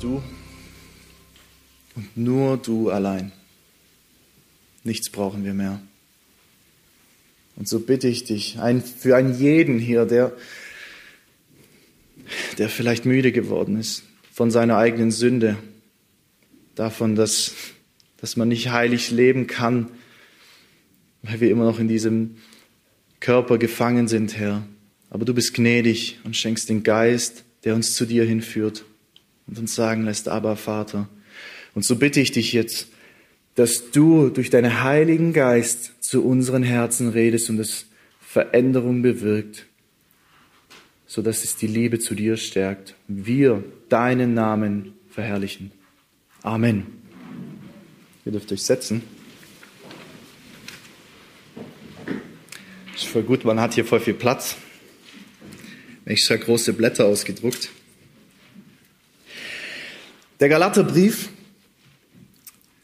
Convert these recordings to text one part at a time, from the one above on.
du und nur du allein. Nichts brauchen wir mehr. Und so bitte ich dich, ein, für einen jeden hier, der, der vielleicht müde geworden ist von seiner eigenen Sünde, davon, dass, dass man nicht heilig leben kann, weil wir immer noch in diesem Körper gefangen sind, Herr. Aber du bist gnädig und schenkst den Geist, der uns zu dir hinführt und uns sagen lässt, aber Vater. Und so bitte ich dich jetzt, dass du durch deinen Heiligen Geist zu unseren Herzen redest und es Veränderung bewirkt, so dass es die Liebe zu dir stärkt. Wir deinen Namen verherrlichen. Amen. Ihr dürft euch setzen. Ist voll gut, man hat hier voll viel Platz. Extra große Blätter ausgedruckt. Der Galaterbrief,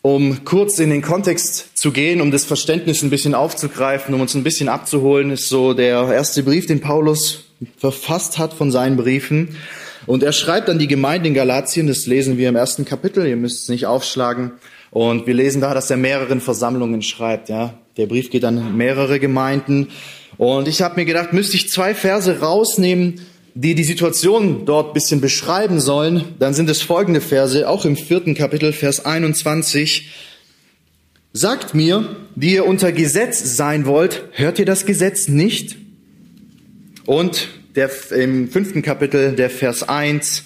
um kurz in den Kontext zu gehen, um das Verständnis ein bisschen aufzugreifen, um uns ein bisschen abzuholen, ist so der erste Brief, den Paulus verfasst hat von seinen Briefen. Und er schreibt an die Gemeinde in Galatien, das lesen wir im ersten Kapitel, ihr müsst es nicht aufschlagen. Und wir lesen da, dass er mehreren Versammlungen schreibt. Ja, Der Brief geht an mehrere Gemeinden. Und ich habe mir gedacht, müsste ich zwei Verse rausnehmen, die die Situation dort bisschen beschreiben sollen, dann sind es folgende Verse, auch im vierten Kapitel, Vers 21. Sagt mir, die ihr unter Gesetz sein wollt, hört ihr das Gesetz nicht? Und der, im fünften Kapitel, der Vers 1,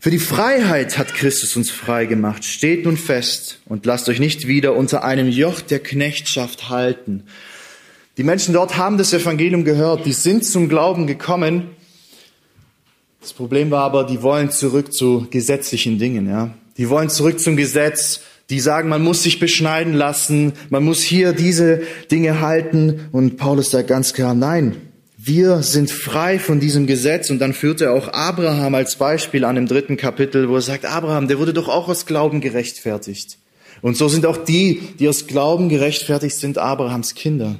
für die Freiheit hat Christus uns frei gemacht. Steht nun fest und lasst euch nicht wieder unter einem Joch der Knechtschaft halten. Die Menschen dort haben das Evangelium gehört, die sind zum Glauben gekommen. Das Problem war aber, die wollen zurück zu gesetzlichen Dingen, ja. Die wollen zurück zum Gesetz. Die sagen, man muss sich beschneiden lassen, man muss hier diese Dinge halten. Und Paulus sagt ganz klar, nein, wir sind frei von diesem Gesetz. Und dann führt er auch Abraham als Beispiel an im dritten Kapitel, wo er sagt, Abraham, der wurde doch auch aus Glauben gerechtfertigt. Und so sind auch die, die aus Glauben gerechtfertigt sind, Abrahams Kinder.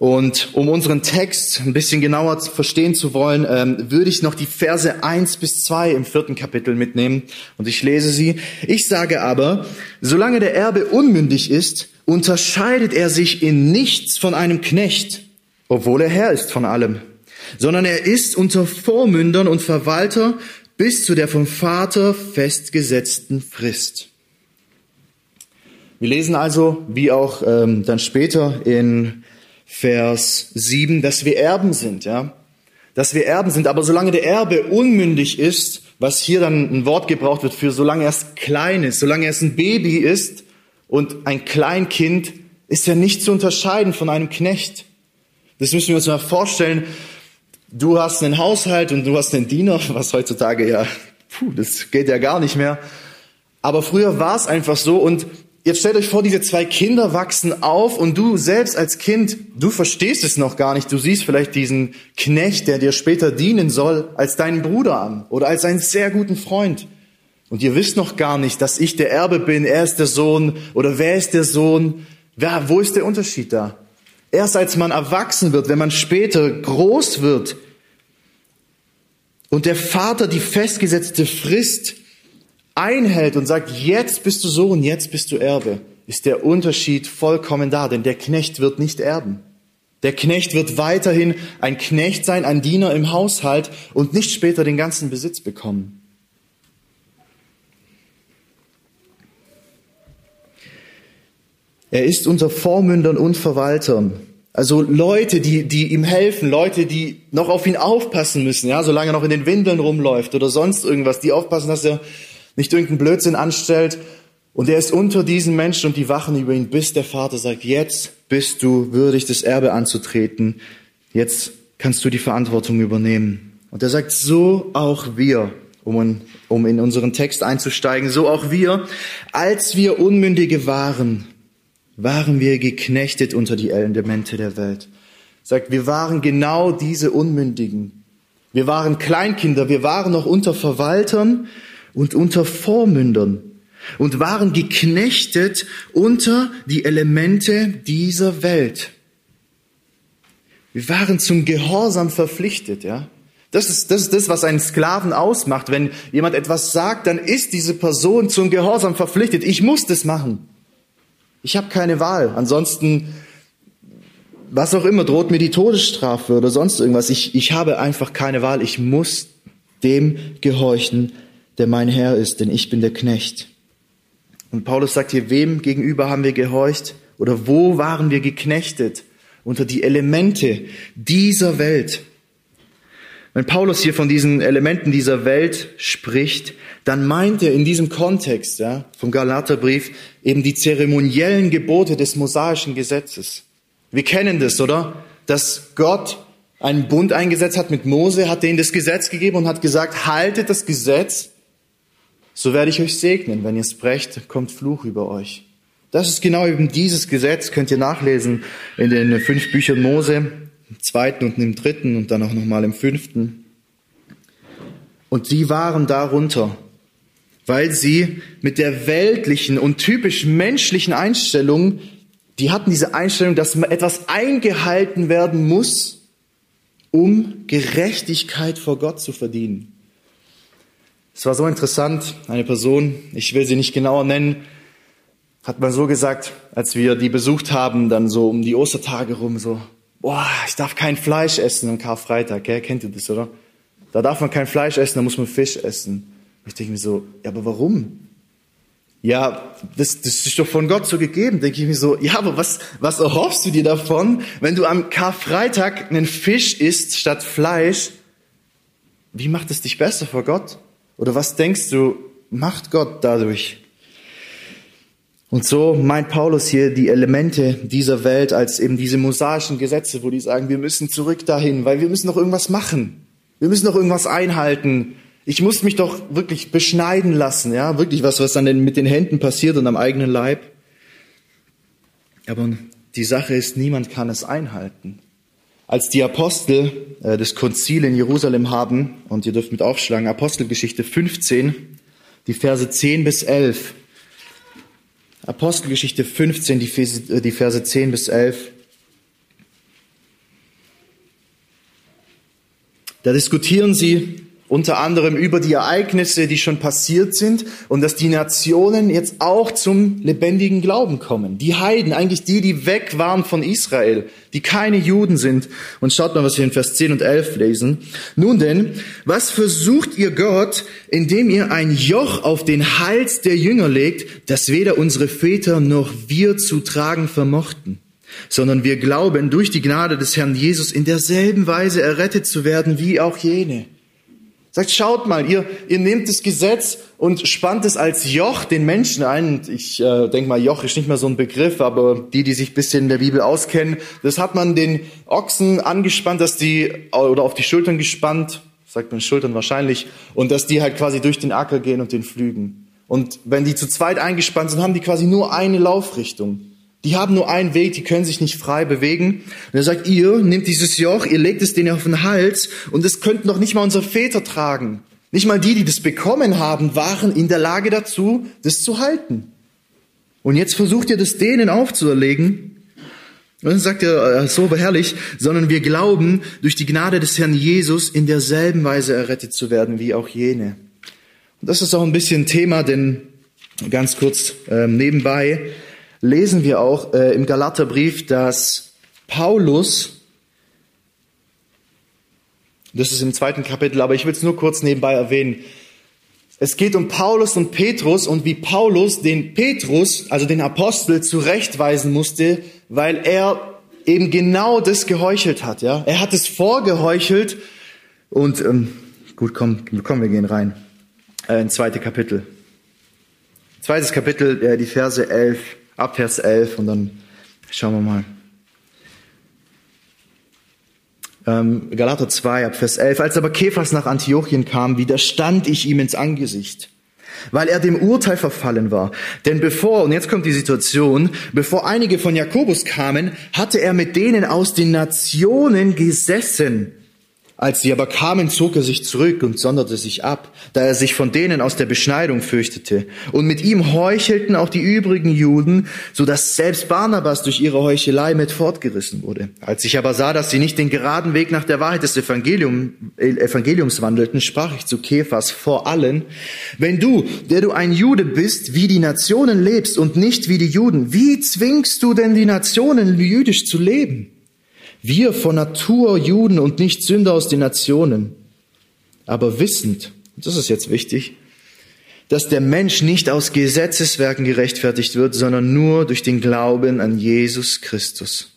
Und um unseren Text ein bisschen genauer verstehen zu wollen, ähm, würde ich noch die Verse eins bis zwei im vierten Kapitel mitnehmen. Und ich lese sie. Ich sage aber, solange der Erbe unmündig ist, unterscheidet er sich in nichts von einem Knecht obwohl er Herr ist von allem, sondern er ist unter Vormündern und Verwalter bis zu der vom Vater festgesetzten Frist. Wir lesen also, wie auch ähm, dann später in Vers 7, dass wir Erben sind, ja, dass wir Erben sind. Aber solange der Erbe unmündig ist, was hier dann ein Wort gebraucht wird für solange er klein ist, solange er ein Baby ist und ein Kleinkind, ist er nicht zu unterscheiden von einem Knecht. Das müssen wir uns mal vorstellen. Du hast einen Haushalt und du hast einen Diener, was heutzutage ja, puh, das geht ja gar nicht mehr. Aber früher war es einfach so und jetzt stellt euch vor, diese zwei Kinder wachsen auf und du selbst als Kind, du verstehst es noch gar nicht. Du siehst vielleicht diesen Knecht, der dir später dienen soll, als deinen Bruder an oder als einen sehr guten Freund. Und ihr wisst noch gar nicht, dass ich der Erbe bin, er ist der Sohn oder wer ist der Sohn? Wer, wo ist der Unterschied da? Erst als man erwachsen wird, wenn man später groß wird und der Vater die festgesetzte Frist einhält und sagt, jetzt bist du Sohn, jetzt bist du Erbe, ist der Unterschied vollkommen da, denn der Knecht wird nicht erben. Der Knecht wird weiterhin ein Knecht sein, ein Diener im Haushalt und nicht später den ganzen Besitz bekommen. Er ist unter Vormündern und Verwaltern. Also Leute, die, die ihm helfen, Leute, die noch auf ihn aufpassen müssen, ja, solange er noch in den Windeln rumläuft oder sonst irgendwas, die aufpassen, dass er nicht irgendeinen Blödsinn anstellt. Und er ist unter diesen Menschen und die wachen über ihn, bis der Vater sagt, jetzt bist du würdig, das Erbe anzutreten. Jetzt kannst du die Verantwortung übernehmen. Und er sagt, so auch wir, um, um in unseren Text einzusteigen, so auch wir, als wir Unmündige waren, waren wir geknechtet unter die Elemente der Welt. Sagt, wir waren genau diese Unmündigen. Wir waren Kleinkinder, wir waren noch unter Verwaltern und unter Vormündern und waren geknechtet unter die Elemente dieser Welt. Wir waren zum Gehorsam verpflichtet, ja. Das ist, das ist das, was einen Sklaven ausmacht. Wenn jemand etwas sagt, dann ist diese Person zum Gehorsam verpflichtet. Ich muss das machen. Ich habe keine Wahl. Ansonsten, was auch immer, droht mir die Todesstrafe oder sonst irgendwas. Ich, ich habe einfach keine Wahl. Ich muss dem gehorchen, der mein Herr ist, denn ich bin der Knecht. Und Paulus sagt hier, wem gegenüber haben wir gehorcht oder wo waren wir geknechtet? Unter die Elemente dieser Welt. Wenn Paulus hier von diesen Elementen dieser Welt spricht, dann meint er in diesem Kontext ja, vom Galaterbrief eben die zeremoniellen Gebote des mosaischen Gesetzes. Wir kennen das, oder? Dass Gott einen Bund eingesetzt hat mit Mose, hat denen das Gesetz gegeben und hat gesagt, haltet das Gesetz, so werde ich euch segnen. Wenn ihr es brecht, kommt Fluch über euch. Das ist genau eben dieses Gesetz, könnt ihr nachlesen in den fünf Büchern Mose, im zweiten und im dritten und dann auch nochmal im fünften. Und sie waren darunter, weil sie mit der weltlichen und typisch menschlichen Einstellung, die hatten diese Einstellung, dass etwas eingehalten werden muss, um Gerechtigkeit vor Gott zu verdienen. Es war so interessant, eine Person, ich will sie nicht genauer nennen, hat man so gesagt, als wir die besucht haben, dann so um die Ostertage rum, so, boah, ich darf kein Fleisch essen am Karfreitag, gell? kennt ihr das, oder? Da darf man kein Fleisch essen, da muss man Fisch essen. Ich denke mir so, ja, aber warum? Ja, das, das ist doch von Gott so gegeben. Denke ich mir so, ja, aber was, was erhoffst du dir davon, wenn du am Karfreitag einen Fisch isst statt Fleisch? Wie macht es dich besser vor Gott? Oder was denkst du, macht Gott dadurch? Und so meint Paulus hier die Elemente dieser Welt als eben diese mosaischen Gesetze, wo die sagen, wir müssen zurück dahin, weil wir müssen noch irgendwas machen. Wir müssen noch irgendwas einhalten. Ich muss mich doch wirklich beschneiden lassen, ja, wirklich was, was dann mit den Händen passiert und am eigenen Leib. Aber die Sache ist, niemand kann es einhalten. Als die Apostel äh, das Konzil in Jerusalem haben, und ihr dürft mit aufschlagen, Apostelgeschichte 15, die Verse 10 bis 11, Apostelgeschichte 15, die Verse, äh, die Verse 10 bis 11. Da diskutieren sie unter anderem über die Ereignisse, die schon passiert sind und dass die Nationen jetzt auch zum lebendigen Glauben kommen. Die Heiden, eigentlich die, die weg waren von Israel, die keine Juden sind. Und schaut mal, was wir in Vers 10 und 11 lesen. Nun denn, was versucht ihr Gott, indem ihr ein Joch auf den Hals der Jünger legt, das weder unsere Väter noch wir zu tragen vermochten? sondern wir glauben, durch die Gnade des Herrn Jesus in derselben Weise errettet zu werden wie auch jene. Sagt, schaut mal, ihr, ihr nehmt das Gesetz und spannt es als Joch den Menschen ein. Ich äh, denke mal, Joch ist nicht mehr so ein Begriff, aber die, die sich bisschen in der Bibel auskennen, das hat man den Ochsen angespannt, dass die, oder auf die Schultern gespannt, sagt man Schultern wahrscheinlich, und dass die halt quasi durch den Acker gehen und den flügen. Und wenn die zu zweit eingespannt sind, haben die quasi nur eine Laufrichtung. Die haben nur einen Weg, die können sich nicht frei bewegen. Und er sagt, ihr nehmt dieses Joch, ihr legt es denen auf den Hals und das könnten doch nicht mal unsere Väter tragen. Nicht mal die, die das bekommen haben, waren in der Lage dazu, das zu halten. Und jetzt versucht ihr das denen aufzuerlegen. Und dann sagt er, äh, so herrlich, sondern wir glauben, durch die Gnade des Herrn Jesus in derselben Weise errettet zu werden wie auch jene. Und das ist auch ein bisschen Thema, denn ganz kurz äh, nebenbei, lesen wir auch äh, im Galaterbrief, dass Paulus, das ist im zweiten Kapitel, aber ich will es nur kurz nebenbei erwähnen, es geht um Paulus und Petrus und wie Paulus den Petrus, also den Apostel, zurechtweisen musste, weil er eben genau das geheuchelt hat. Ja, er hat es vorgeheuchelt und ähm, gut, komm, komm, wir gehen rein. Äh, ins zweite Kapitel. Zweites Kapitel, äh, die Verse 11 ab Vers 11 und dann schauen wir mal. Ähm, Galater 2 ab Vers 11. Als aber Kephas nach Antiochien kam, widerstand ich ihm ins Angesicht, weil er dem Urteil verfallen war. Denn bevor, und jetzt kommt die Situation, bevor einige von Jakobus kamen, hatte er mit denen aus den Nationen gesessen Als sie aber kamen, zog er sich zurück und sonderte sich ab, da er sich von denen aus der Beschneidung fürchtete. Und mit ihm heuchelten auch die übrigen Juden, so dass selbst Barnabas durch ihre Heuchelei mit fortgerissen wurde. Als ich aber sah, dass sie nicht den geraden Weg nach der Wahrheit des Evangelium, Evangeliums wandelten, sprach ich zu Kephas vor allen, wenn du, der du ein Jude bist, wie die Nationen lebst und nicht wie die Juden, wie zwingst du denn die Nationen jüdisch zu leben? Wir von Natur Juden und nicht Sünder aus den Nationen, aber wissend, das ist jetzt wichtig, dass der Mensch nicht aus Gesetzeswerken gerechtfertigt wird, sondern nur durch den Glauben an Jesus Christus.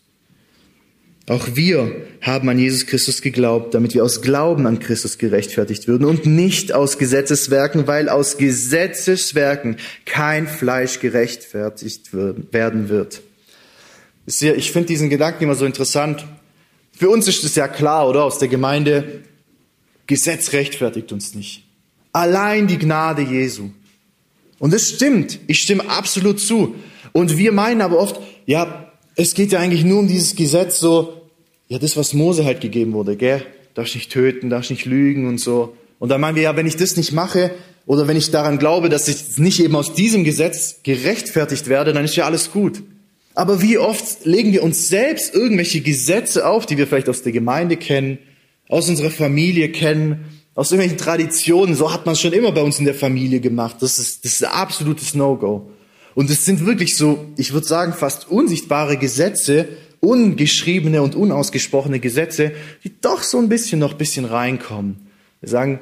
Auch wir haben an Jesus Christus geglaubt, damit wir aus Glauben an Christus gerechtfertigt würden und nicht aus Gesetzeswerken, weil aus Gesetzeswerken kein Fleisch gerechtfertigt werden wird. Ich finde diesen Gedanken immer so interessant. Für uns ist es ja klar, oder? Aus der Gemeinde, Gesetz rechtfertigt uns nicht. Allein die Gnade Jesu. Und es stimmt. Ich stimme absolut zu. Und wir meinen aber oft, ja, es geht ja eigentlich nur um dieses Gesetz so, ja, das, was Mose halt gegeben wurde, gell? Darfst nicht töten, darfst nicht lügen und so. Und dann meinen wir, ja, wenn ich das nicht mache, oder wenn ich daran glaube, dass ich nicht eben aus diesem Gesetz gerechtfertigt werde, dann ist ja alles gut. Aber wie oft legen wir uns selbst irgendwelche Gesetze auf, die wir vielleicht aus der Gemeinde kennen, aus unserer Familie kennen, aus irgendwelchen Traditionen. So hat man es schon immer bei uns in der Familie gemacht. Das ist, das ist ein absolutes No-Go. Und es sind wirklich so, ich würde sagen, fast unsichtbare Gesetze, ungeschriebene und unausgesprochene Gesetze, die doch so ein bisschen noch ein bisschen reinkommen. Wir sagen,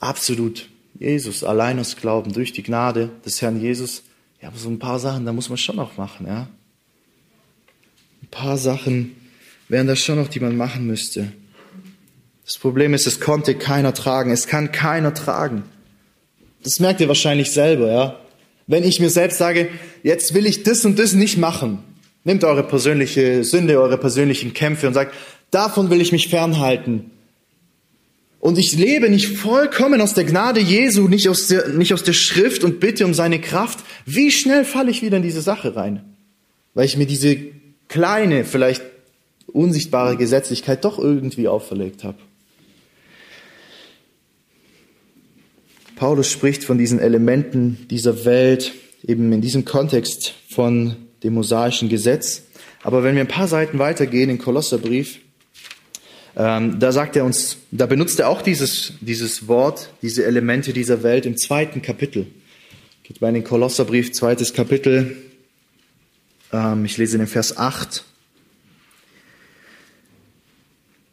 absolut, Jesus, allein aus Glauben, durch die Gnade des Herrn Jesus. Ja, aber so ein paar Sachen, da muss man schon noch machen, ja paar Sachen wären das schon noch, die man machen müsste. Das Problem ist, es konnte keiner tragen. Es kann keiner tragen. Das merkt ihr wahrscheinlich selber, ja. Wenn ich mir selbst sage, jetzt will ich das und das nicht machen, nehmt eure persönliche Sünde, eure persönlichen Kämpfe und sagt, davon will ich mich fernhalten. Und ich lebe nicht vollkommen aus der Gnade Jesu, nicht aus der, nicht aus der Schrift und bitte um seine Kraft. Wie schnell falle ich wieder in diese Sache rein? Weil ich mir diese kleine, vielleicht unsichtbare Gesetzlichkeit doch irgendwie auferlegt habe. Paulus spricht von diesen Elementen dieser Welt eben in diesem Kontext von dem mosaischen Gesetz. Aber wenn wir ein paar Seiten weitergehen in Kolosserbrief, ähm, da sagt er uns, da benutzt er auch dieses, dieses Wort, diese Elemente dieser Welt im zweiten Kapitel. Geht mal in den Kolosserbrief, zweites Kapitel, ich lese den Vers 8.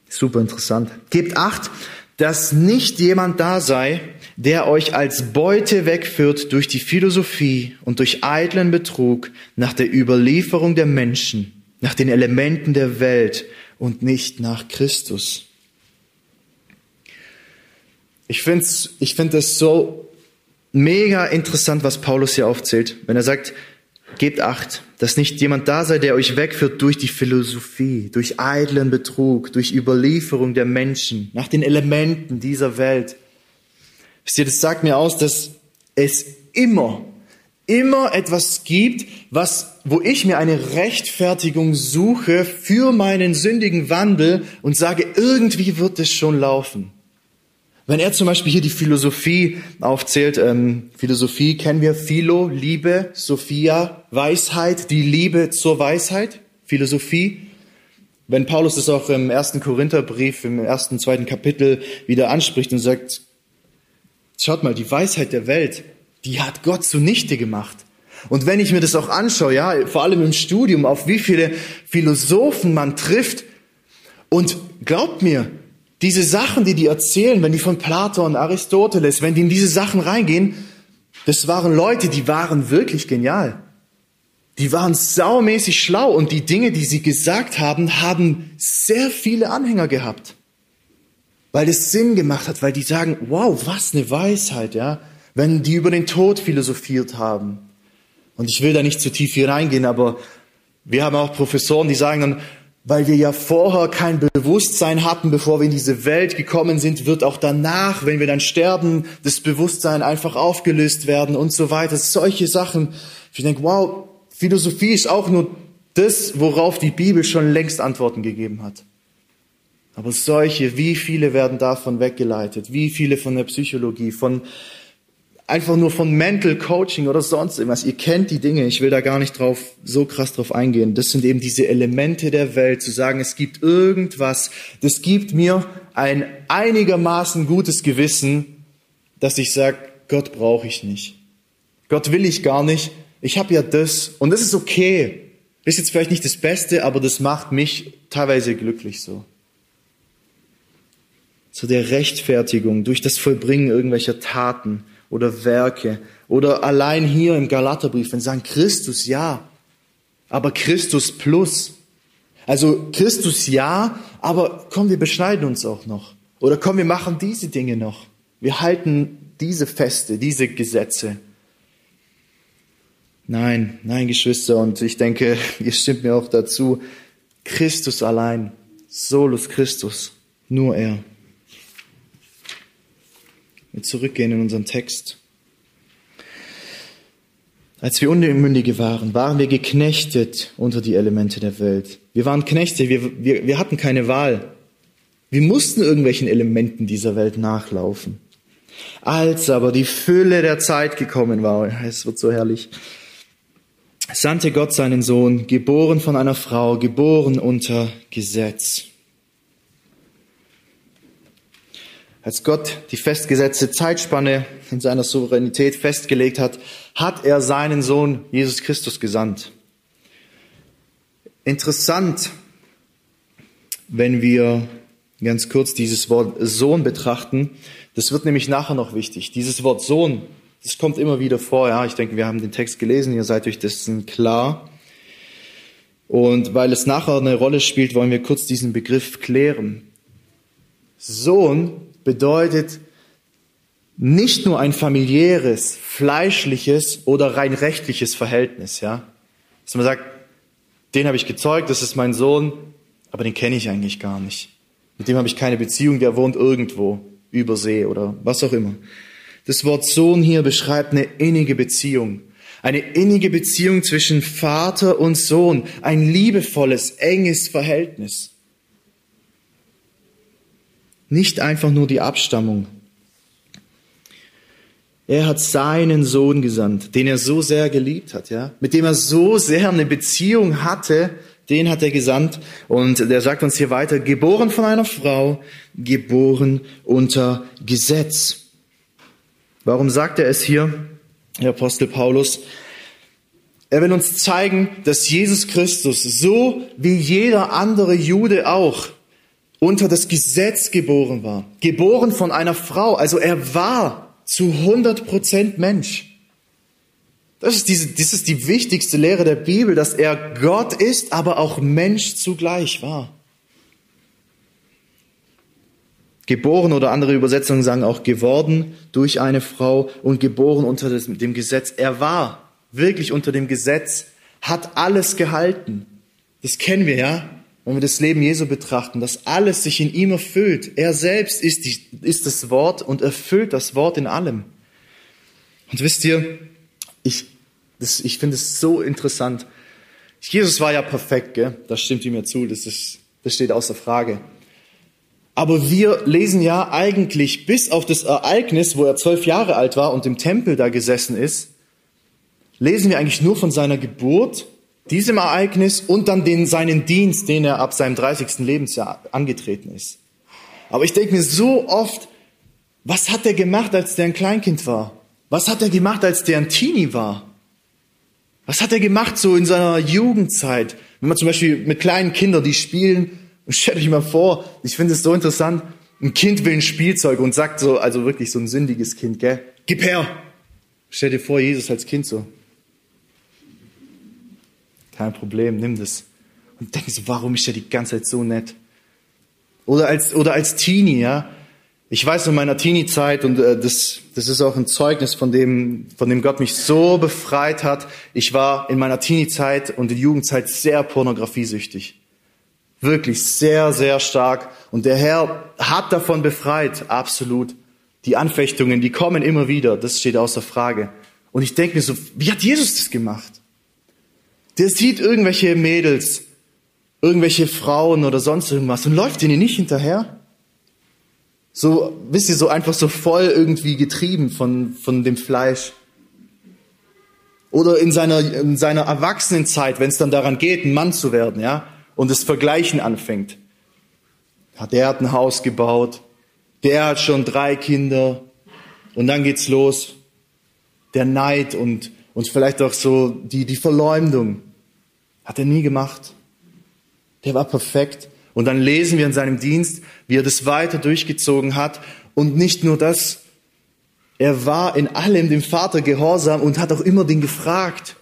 Super interessant. Gebt acht, dass nicht jemand da sei, der euch als Beute wegführt durch die Philosophie und durch eitlen Betrug nach der Überlieferung der Menschen, nach den Elementen der Welt und nicht nach Christus. Ich finde es ich find so mega interessant, was Paulus hier aufzählt, wenn er sagt, Gebt acht, dass nicht jemand da sei, der euch wegführt durch die Philosophie, durch eitlen Betrug, durch Überlieferung der Menschen, nach den Elementen dieser Welt. Wisst ihr, das sagt mir aus, dass es immer, immer etwas gibt, was, wo ich mir eine Rechtfertigung suche für meinen sündigen Wandel und sage, irgendwie wird es schon laufen. Wenn er zum Beispiel hier die Philosophie aufzählt, ähm, Philosophie kennen wir Philo, Liebe, Sophia, Weisheit, die Liebe zur Weisheit, Philosophie. Wenn Paulus das auch im ersten Korintherbrief, im ersten, zweiten Kapitel wieder anspricht und sagt, schaut mal, die Weisheit der Welt, die hat Gott zunichte gemacht. Und wenn ich mir das auch anschaue, ja, vor allem im Studium, auf wie viele Philosophen man trifft, und glaubt mir, diese Sachen, die die erzählen, wenn die von Platon, Aristoteles, wenn die in diese Sachen reingehen, das waren Leute, die waren wirklich genial. Die waren saumäßig schlau und die Dinge, die sie gesagt haben, haben sehr viele Anhänger gehabt. Weil es Sinn gemacht hat, weil die sagen, wow, was eine Weisheit, ja. Wenn die über den Tod philosophiert haben. Und ich will da nicht zu tief hier reingehen, aber wir haben auch Professoren, die sagen dann, weil wir ja vorher kein Bewusstsein hatten, bevor wir in diese Welt gekommen sind, wird auch danach, wenn wir dann sterben, das Bewusstsein einfach aufgelöst werden und so weiter. Solche Sachen. Ich denke, wow, Philosophie ist auch nur das, worauf die Bibel schon längst Antworten gegeben hat. Aber solche, wie viele werden davon weggeleitet? Wie viele von der Psychologie, von einfach nur von Mental Coaching oder sonst irgendwas? Ihr kennt die Dinge. Ich will da gar nicht drauf, so krass drauf eingehen. Das sind eben diese Elemente der Welt, zu sagen, es gibt irgendwas, das gibt mir ein einigermaßen gutes Gewissen, dass ich sage, Gott brauche ich nicht. Gott will ich gar nicht. Ich habe ja das und das ist okay. Ist jetzt vielleicht nicht das Beste, aber das macht mich teilweise glücklich so zu der Rechtfertigung durch das Vollbringen irgendwelcher Taten oder Werke oder allein hier im Galaterbrief, wenn sagen Christus ja, aber Christus plus. Also Christus ja, aber komm, wir beschneiden uns auch noch. Oder komm, wir machen diese Dinge noch. Wir halten diese Feste, diese Gesetze. Nein, nein, Geschwister, und ich denke, ihr stimmt mir auch dazu, Christus allein, solus Christus, nur er. Zurückgehen in unseren Text. Als wir Unmündige waren, waren wir geknechtet unter die Elemente der Welt. Wir waren Knechte, wir, wir, wir hatten keine Wahl. Wir mussten irgendwelchen Elementen dieser Welt nachlaufen. Als aber die Fülle der Zeit gekommen war, es wird so herrlich, sandte Gott seinen Sohn, geboren von einer Frau, geboren unter Gesetz. Als Gott die festgesetzte Zeitspanne in seiner Souveränität festgelegt hat, hat er seinen Sohn Jesus Christus gesandt. Interessant, wenn wir ganz kurz dieses Wort Sohn betrachten. Das wird nämlich nachher noch wichtig. Dieses Wort Sohn, das kommt immer wieder vor. Ja, ich denke, wir haben den Text gelesen. Ihr seid euch dessen klar. Und weil es nachher eine Rolle spielt, wollen wir kurz diesen Begriff klären. Sohn bedeutet nicht nur ein familiäres, fleischliches oder rein rechtliches Verhältnis, ja. Dass man sagt, den habe ich gezeugt, das ist mein Sohn, aber den kenne ich eigentlich gar nicht. Mit dem habe ich keine Beziehung, der wohnt irgendwo über See oder was auch immer. Das Wort Sohn hier beschreibt eine innige Beziehung. Eine innige Beziehung zwischen Vater und Sohn. Ein liebevolles, enges Verhältnis. Nicht einfach nur die Abstammung. Er hat seinen Sohn gesandt, den er so sehr geliebt hat, ja, mit dem er so sehr eine Beziehung hatte, den hat er gesandt. Und der sagt uns hier weiter, geboren von einer Frau, geboren unter Gesetz. Warum sagt er es hier, der Apostel Paulus? Er will uns zeigen, dass Jesus Christus, so wie jeder andere Jude auch, unter das Gesetz geboren war. Geboren von einer Frau. Also er war zu 100 Prozent Mensch. Das ist, diese, das ist die wichtigste Lehre der Bibel, dass er Gott ist, aber auch Mensch zugleich war. Geboren oder andere Übersetzungen sagen auch geworden durch eine Frau und geboren unter dem Gesetz. Er war wirklich unter dem Gesetz, hat alles gehalten. Das kennen wir, ja wenn wir das Leben Jesu betrachten, dass alles sich in ihm erfüllt. Er selbst ist, die, ist das Wort und erfüllt das Wort in allem. Und wisst ihr, ich, ich finde es so interessant. Jesus war ja perfekt, gell? das stimmt ihm ja zu, das, ist, das steht außer Frage. Aber wir lesen ja eigentlich bis auf das Ereignis, wo er zwölf Jahre alt war und im Tempel da gesessen ist, lesen wir eigentlich nur von seiner Geburt diesem Ereignis und dann den, seinen Dienst, den er ab seinem 30. Lebensjahr angetreten ist. Aber ich denke mir so oft, was hat er gemacht, als der ein Kleinkind war? Was hat er gemacht, als der ein Teenie war? Was hat er gemacht so in seiner Jugendzeit? Wenn man zum Beispiel mit kleinen Kindern, die spielen, und stellt euch mal vor, ich finde es so interessant, ein Kind will ein Spielzeug und sagt so, also wirklich so ein sündiges Kind, gell? Gib her! Stell dir vor, Jesus als Kind so. Kein Problem, nimm das. Und denke so, warum ist der die ganze Zeit so nett? Oder als, oder als Teenie, ja. Ich weiß in meiner Teenie-Zeit, und äh, das, das ist auch ein Zeugnis, von dem, von dem Gott mich so befreit hat. Ich war in meiner Teenie-Zeit und in Jugendzeit sehr pornografiesüchtig. Wirklich sehr, sehr stark. Und der Herr hat davon befreit, absolut. Die Anfechtungen, die kommen immer wieder, das steht außer Frage. Und ich denke mir so, wie hat Jesus das gemacht? Der sieht irgendwelche Mädels irgendwelche Frauen oder sonst irgendwas und läuft ihnen nicht hinterher. So, wisst ihr, so einfach so voll irgendwie getrieben von, von dem Fleisch. Oder in seiner, in seiner Erwachsenenzeit, wenn es dann daran geht, ein Mann zu werden, ja, und das Vergleichen anfängt. Ja, der hat ein Haus gebaut, der hat schon drei Kinder, und dann geht's los. Der Neid und, und vielleicht auch so die, die Verleumdung. Hat er nie gemacht. Der war perfekt. Und dann lesen wir in seinem Dienst, wie er das weiter durchgezogen hat. Und nicht nur das, er war in allem dem Vater gehorsam und hat auch immer den gefragt,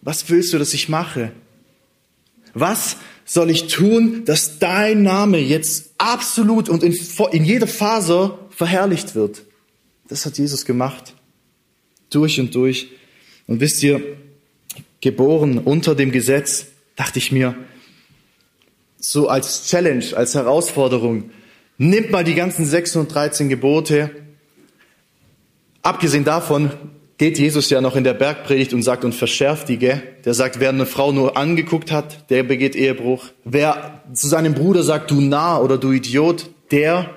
was willst du, dass ich mache? Was soll ich tun, dass dein Name jetzt absolut und in, in jeder Faser verherrlicht wird? Das hat Jesus gemacht. Durch und durch. Und wisst ihr, geboren unter dem Gesetz, dachte ich mir, so als Challenge, als Herausforderung, nimmt mal die ganzen 613 Gebote. Abgesehen davon geht Jesus ja noch in der Bergpredigt und sagt und verschärft die? Der sagt, wer eine Frau nur angeguckt hat, der begeht Ehebruch. Wer zu seinem Bruder sagt, du Narr oder du Idiot, der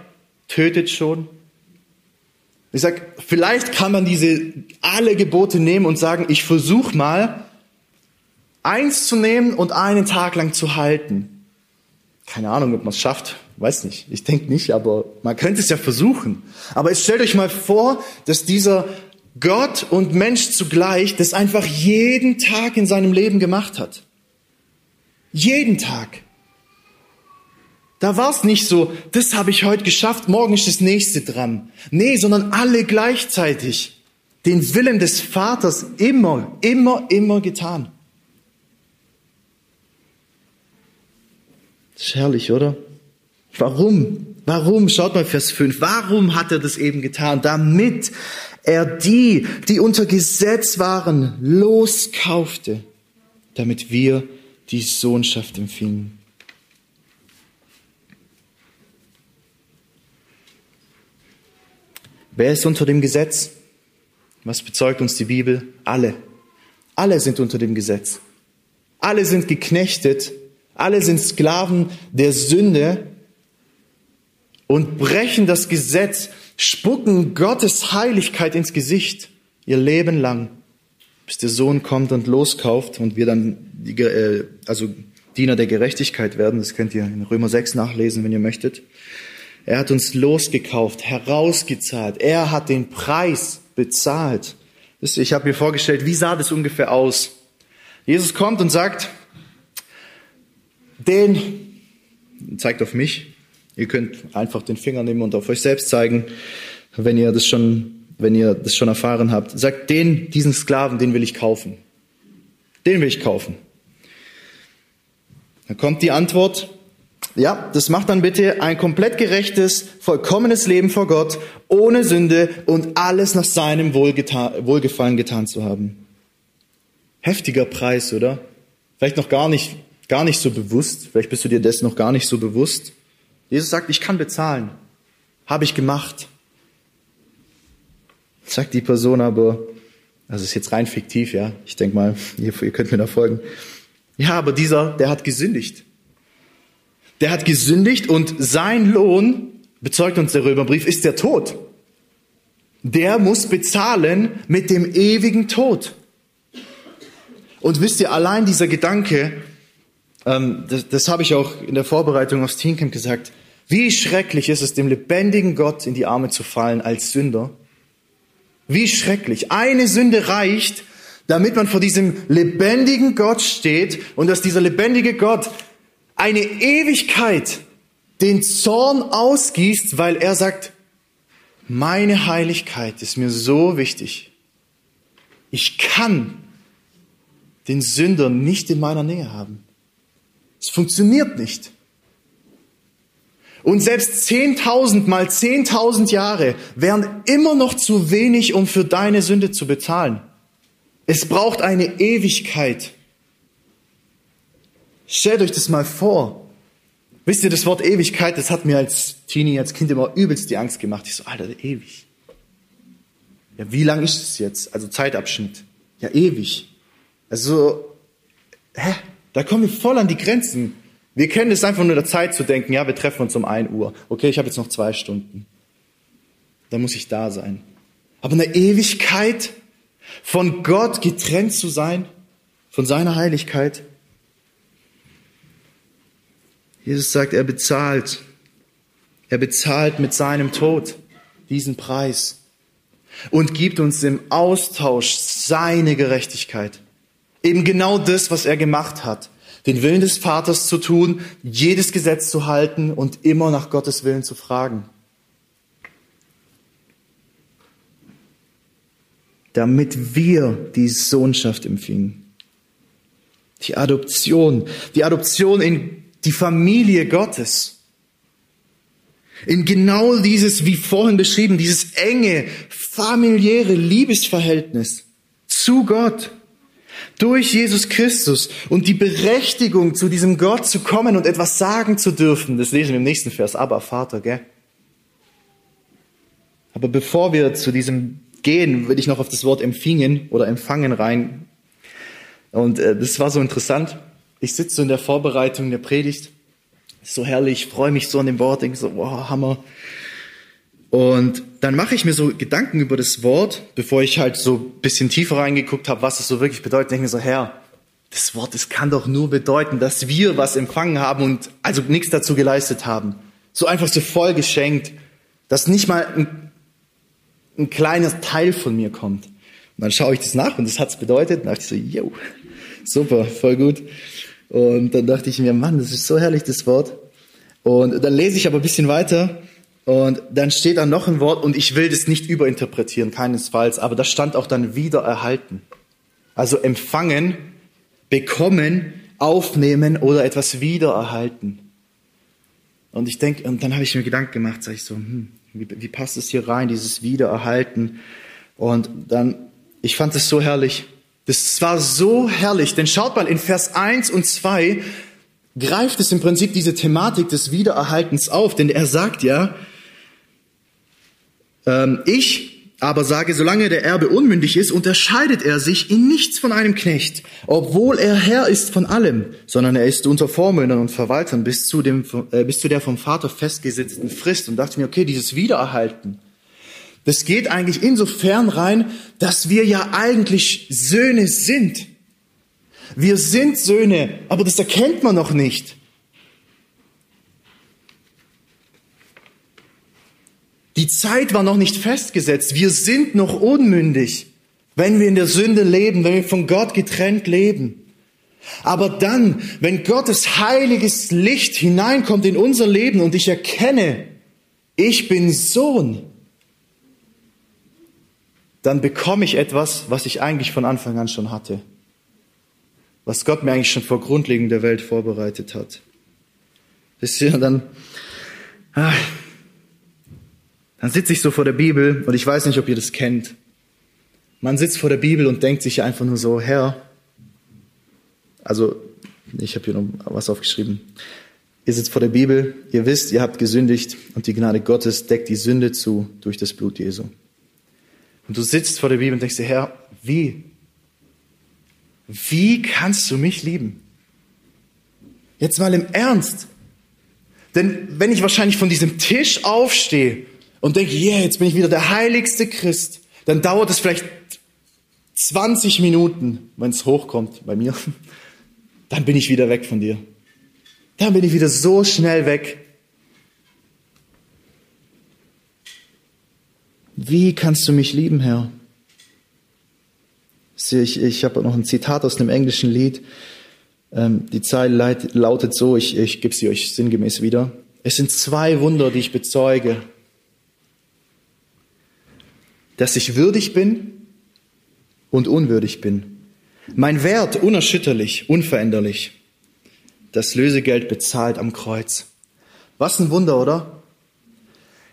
tötet schon. Ich sag, vielleicht kann man diese alle Gebote nehmen und sagen, ich versuche mal, eins zu nehmen und einen Tag lang zu halten. Keine Ahnung, ob man es schafft, weiß nicht. Ich denke nicht, aber man könnte es ja versuchen. Aber jetzt stellt euch mal vor, dass dieser Gott und Mensch zugleich das einfach jeden Tag in seinem Leben gemacht hat. Jeden Tag. Da war es nicht so, das habe ich heute geschafft, morgen ist das nächste dran. Nee, sondern alle gleichzeitig den Willen des Vaters immer, immer, immer getan. Das ist herrlich, oder? Warum? Warum? Schaut mal Vers 5. Warum hat er das eben getan? Damit er die, die unter Gesetz waren, loskaufte, damit wir die Sohnschaft empfingen. Wer ist unter dem Gesetz? Was bezeugt uns die Bibel? Alle. Alle sind unter dem Gesetz. Alle sind geknechtet. Alle sind Sklaven der Sünde und brechen das Gesetz, spucken Gottes Heiligkeit ins Gesicht ihr Leben lang, bis der Sohn kommt und loskauft und wir dann die, äh, also Diener der Gerechtigkeit werden. Das könnt ihr in Römer 6 nachlesen, wenn ihr möchtet. Er hat uns losgekauft, herausgezahlt. Er hat den Preis bezahlt. Ich habe mir vorgestellt, wie sah das ungefähr aus? Jesus kommt und sagt, den, zeigt auf mich. Ihr könnt einfach den Finger nehmen und auf euch selbst zeigen, wenn ihr das schon, wenn ihr das schon erfahren habt. Sagt den, diesen Sklaven, den will ich kaufen. Den will ich kaufen. Dann kommt die Antwort, ja, das macht dann bitte ein komplett gerechtes, vollkommenes Leben vor Gott, ohne Sünde und alles nach seinem Wohlgefallen getan zu haben. Heftiger Preis, oder? Vielleicht noch gar nicht, gar nicht so bewusst. Vielleicht bist du dir dessen noch gar nicht so bewusst. Jesus sagt, ich kann bezahlen. Habe ich gemacht. Sagt die Person aber, also ist jetzt rein fiktiv, ja. Ich denke mal, ihr, ihr könnt mir da folgen. Ja, aber dieser, der hat gesündigt der hat gesündigt und sein Lohn, bezeugt uns der Römerbrief, ist der Tod. Der muss bezahlen mit dem ewigen Tod. Und wisst ihr, allein dieser Gedanke, ähm, das, das habe ich auch in der Vorbereitung aufs Teencamp gesagt, wie schrecklich ist es, dem lebendigen Gott in die Arme zu fallen als Sünder. Wie schrecklich. Eine Sünde reicht, damit man vor diesem lebendigen Gott steht und dass dieser lebendige Gott eine Ewigkeit den Zorn ausgießt, weil er sagt, meine Heiligkeit ist mir so wichtig. Ich kann den Sünder nicht in meiner Nähe haben. Es funktioniert nicht. Und selbst 10.000 mal 10.000 Jahre wären immer noch zu wenig, um für deine Sünde zu bezahlen. Es braucht eine Ewigkeit. Stellt euch das mal vor. Wisst ihr, das Wort Ewigkeit, das hat mir als Teenie, als Kind immer übelst die Angst gemacht. Ich so, Alter, ewig. Ja, wie lang ist es jetzt? Also Zeitabschnitt. Ja, ewig. Also, hä? Da kommen wir voll an die Grenzen. Wir kennen es einfach nur der Zeit zu denken, ja, wir treffen uns um ein Uhr. Okay, ich habe jetzt noch zwei Stunden. Da muss ich da sein. Aber eine Ewigkeit von Gott getrennt zu sein, von seiner Heiligkeit. Jesus sagt, er bezahlt. Er bezahlt mit seinem Tod diesen Preis und gibt uns im Austausch seine Gerechtigkeit. Eben genau das, was er gemacht hat. Den Willen des Vaters zu tun, jedes Gesetz zu halten und immer nach Gottes Willen zu fragen. Damit wir die Sohnschaft empfingen. Die Adoption. Die Adoption in die Familie Gottes. In genau dieses, wie vorhin beschrieben, dieses enge, familiäre Liebesverhältnis zu Gott durch Jesus Christus und die Berechtigung, zu diesem Gott zu kommen und etwas sagen zu dürfen. Das lesen wir im nächsten Vers. Aber Vater, gell? Aber bevor wir zu diesem gehen, würde ich noch auf das Wort empfingen oder empfangen rein. Und äh, das war so interessant. Ich sitze so in der Vorbereitung der Predigt so herrlich, freue mich so an dem Wort, denke so, wow, Hammer. Und dann mache ich mir so Gedanken über das Wort, bevor ich halt so bisschen tiefer reingeguckt habe, was es so wirklich bedeutet, denke mir so, Herr, das Wort, das kann doch nur bedeuten, dass wir was empfangen haben und also nichts dazu geleistet haben. So einfach so voll geschenkt, dass nicht mal ein, ein kleiner Teil von mir kommt. Und dann schaue ich das nach und das hat's bedeutet. Und dachte ich so, yo, super, voll gut. Und dann dachte ich mir, Mann, das ist so herrlich, das Wort. Und dann lese ich aber ein bisschen weiter und dann steht da noch ein Wort und ich will das nicht überinterpretieren, keinesfalls, aber da stand auch dann wieder erhalten. Also empfangen, bekommen, aufnehmen oder etwas wieder erhalten. Und ich denke, und dann habe ich mir Gedanken gemacht, sage ich so, hm, wie, wie passt es hier rein, dieses Wiedererhalten? Und dann, ich fand es so herrlich. Das war so herrlich, denn schaut mal, in Vers 1 und 2 greift es im Prinzip diese Thematik des Wiedererhaltens auf, denn er sagt ja, ich aber sage, solange der Erbe unmündig ist, unterscheidet er sich in nichts von einem Knecht, obwohl er Herr ist von allem, sondern er ist unter Vormündern und Verwaltern bis zu, dem, äh, bis zu der vom Vater festgesetzten Frist und dachte mir, okay, dieses Wiedererhalten, das geht eigentlich insofern rein, dass wir ja eigentlich Söhne sind. Wir sind Söhne, aber das erkennt man noch nicht. Die Zeit war noch nicht festgesetzt. Wir sind noch unmündig, wenn wir in der Sünde leben, wenn wir von Gott getrennt leben. Aber dann, wenn Gottes heiliges Licht hineinkommt in unser Leben und ich erkenne, ich bin Sohn, dann bekomme ich etwas, was ich eigentlich von Anfang an schon hatte. Was Gott mir eigentlich schon vor Grundlegung der Welt vorbereitet hat. Wisst ihr, dann, ah, dann sitze ich so vor der Bibel und ich weiß nicht, ob ihr das kennt. Man sitzt vor der Bibel und denkt sich einfach nur so, Herr, also ich habe hier noch was aufgeschrieben. Ihr sitzt vor der Bibel, ihr wisst, ihr habt gesündigt und die Gnade Gottes deckt die Sünde zu durch das Blut Jesu. Und du sitzt vor der Bibel und denkst dir, Herr, wie? Wie kannst du mich lieben? Jetzt mal im Ernst. Denn wenn ich wahrscheinlich von diesem Tisch aufstehe und denke, yeah, jetzt bin ich wieder der heiligste Christ, dann dauert es vielleicht 20 Minuten, wenn es hochkommt bei mir. Dann bin ich wieder weg von dir. Dann bin ich wieder so schnell weg. Wie kannst du mich lieben, Herr? Ich, ich habe noch ein Zitat aus einem englischen Lied. Ähm, die Zeile lautet so, ich, ich gebe sie euch sinngemäß wieder. Es sind zwei Wunder, die ich bezeuge. Dass ich würdig bin und unwürdig bin. Mein Wert unerschütterlich, unveränderlich. Das Lösegeld bezahlt am Kreuz. Was ein Wunder, oder?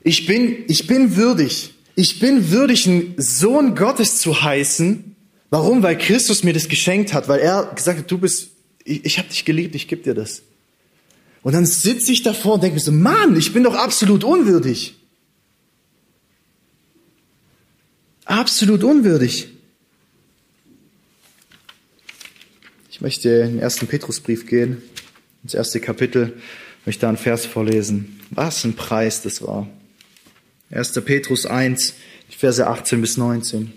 Ich bin, ich bin würdig. Ich bin würdig, ein Sohn Gottes zu heißen. Warum? Weil Christus mir das geschenkt hat, weil er gesagt hat, du bist, ich, ich habe dich geliebt, ich gebe dir das. Und dann sitze ich davor und denke mir so, Mann, ich bin doch absolut unwürdig. Absolut unwürdig. Ich möchte in den ersten Petrusbrief gehen, Das erste Kapitel, möchte da einen Vers vorlesen. Was ein Preis das war. 1. Petrus 1, die Verse 18 bis 19.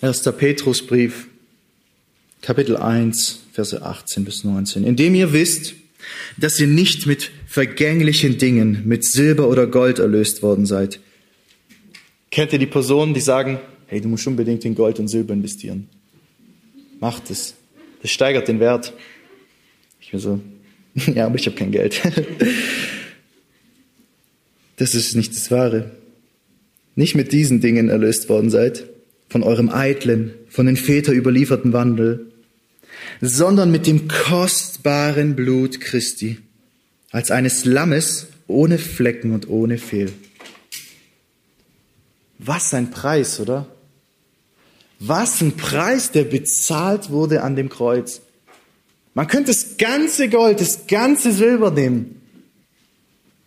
1. Petrusbrief, Kapitel 1, Verse 18 bis 19. Indem ihr wisst, dass ihr nicht mit vergänglichen Dingen, mit Silber oder Gold erlöst worden seid. Kennt ihr die Personen, die sagen, hey, du musst unbedingt in Gold und Silber investieren? Macht es. Das steigert den Wert. Ich bin so, ja, aber ich habe kein Geld. Das ist nicht das Wahre. Nicht mit diesen Dingen erlöst worden seid, von eurem eitlen, von den Vätern überlieferten Wandel, sondern mit dem kostbaren Blut Christi, als eines Lammes ohne Flecken und ohne Fehl. Was ein Preis, oder? Was ein Preis, der bezahlt wurde an dem Kreuz. Man könnte das ganze Gold, das ganze Silber nehmen.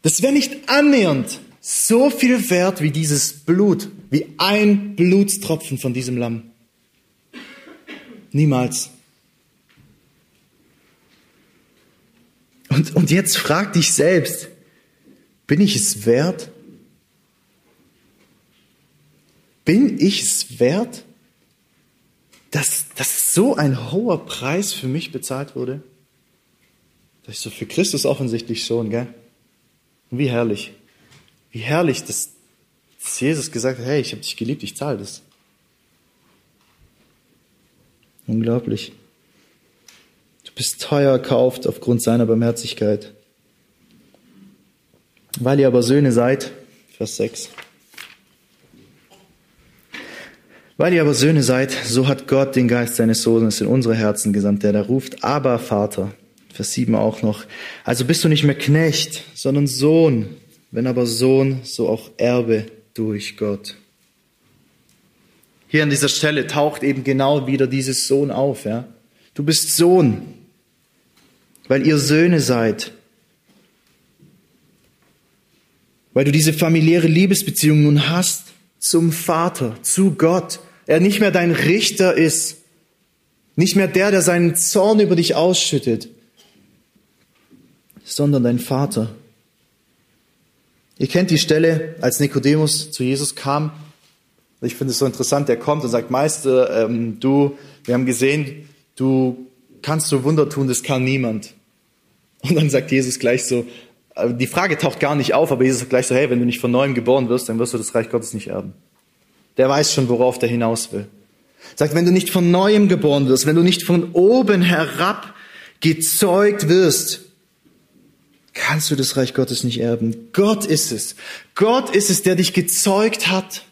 Das wäre nicht annähernd so viel wert wie dieses Blut, wie ein Blutstropfen von diesem Lamm. Niemals. Und, und jetzt frag dich selbst, bin ich es wert? Bin ich es wert, dass, dass so ein hoher Preis für mich bezahlt wurde? Das ist so für Christus offensichtlich schon, gell? Und wie herrlich. Wie herrlich, dass, dass Jesus gesagt hat, hey, ich habe dich geliebt, ich zahle das. Unglaublich. Du bist teuer erkauft aufgrund seiner Barmherzigkeit. Weil ihr aber Söhne seid, Vers 6. Weil ihr aber Söhne seid, so hat Gott den Geist seines Sohnes in unsere Herzen gesandt, der da ruft, aber Vater. Vers 7 auch noch. Also bist du nicht mehr Knecht, sondern Sohn. Wenn aber Sohn, so auch Erbe durch Gott. Hier an dieser Stelle taucht eben genau wieder dieses Sohn auf, ja. Du bist Sohn, weil ihr Söhne seid. Weil du diese familiäre Liebesbeziehung nun hast zum Vater, zu Gott. Er nicht mehr dein Richter ist, nicht mehr der, der seinen Zorn über dich ausschüttet, sondern dein Vater. Ihr kennt die Stelle, als Nikodemus zu Jesus kam. Ich finde es so interessant, der kommt und sagt, Meister, ähm, du, wir haben gesehen, du kannst so Wunder tun, das kann niemand. Und dann sagt Jesus gleich so, äh, die Frage taucht gar nicht auf, aber Jesus sagt gleich so, hey, wenn du nicht von neuem geboren wirst, dann wirst du das Reich Gottes nicht erben. Der weiß schon, worauf der hinaus will. Sagt, wenn du nicht von neuem geboren wirst, wenn du nicht von oben herab gezeugt wirst, kannst du das Reich Gottes nicht erben. Gott ist es. Gott ist es, der dich gezeugt hat.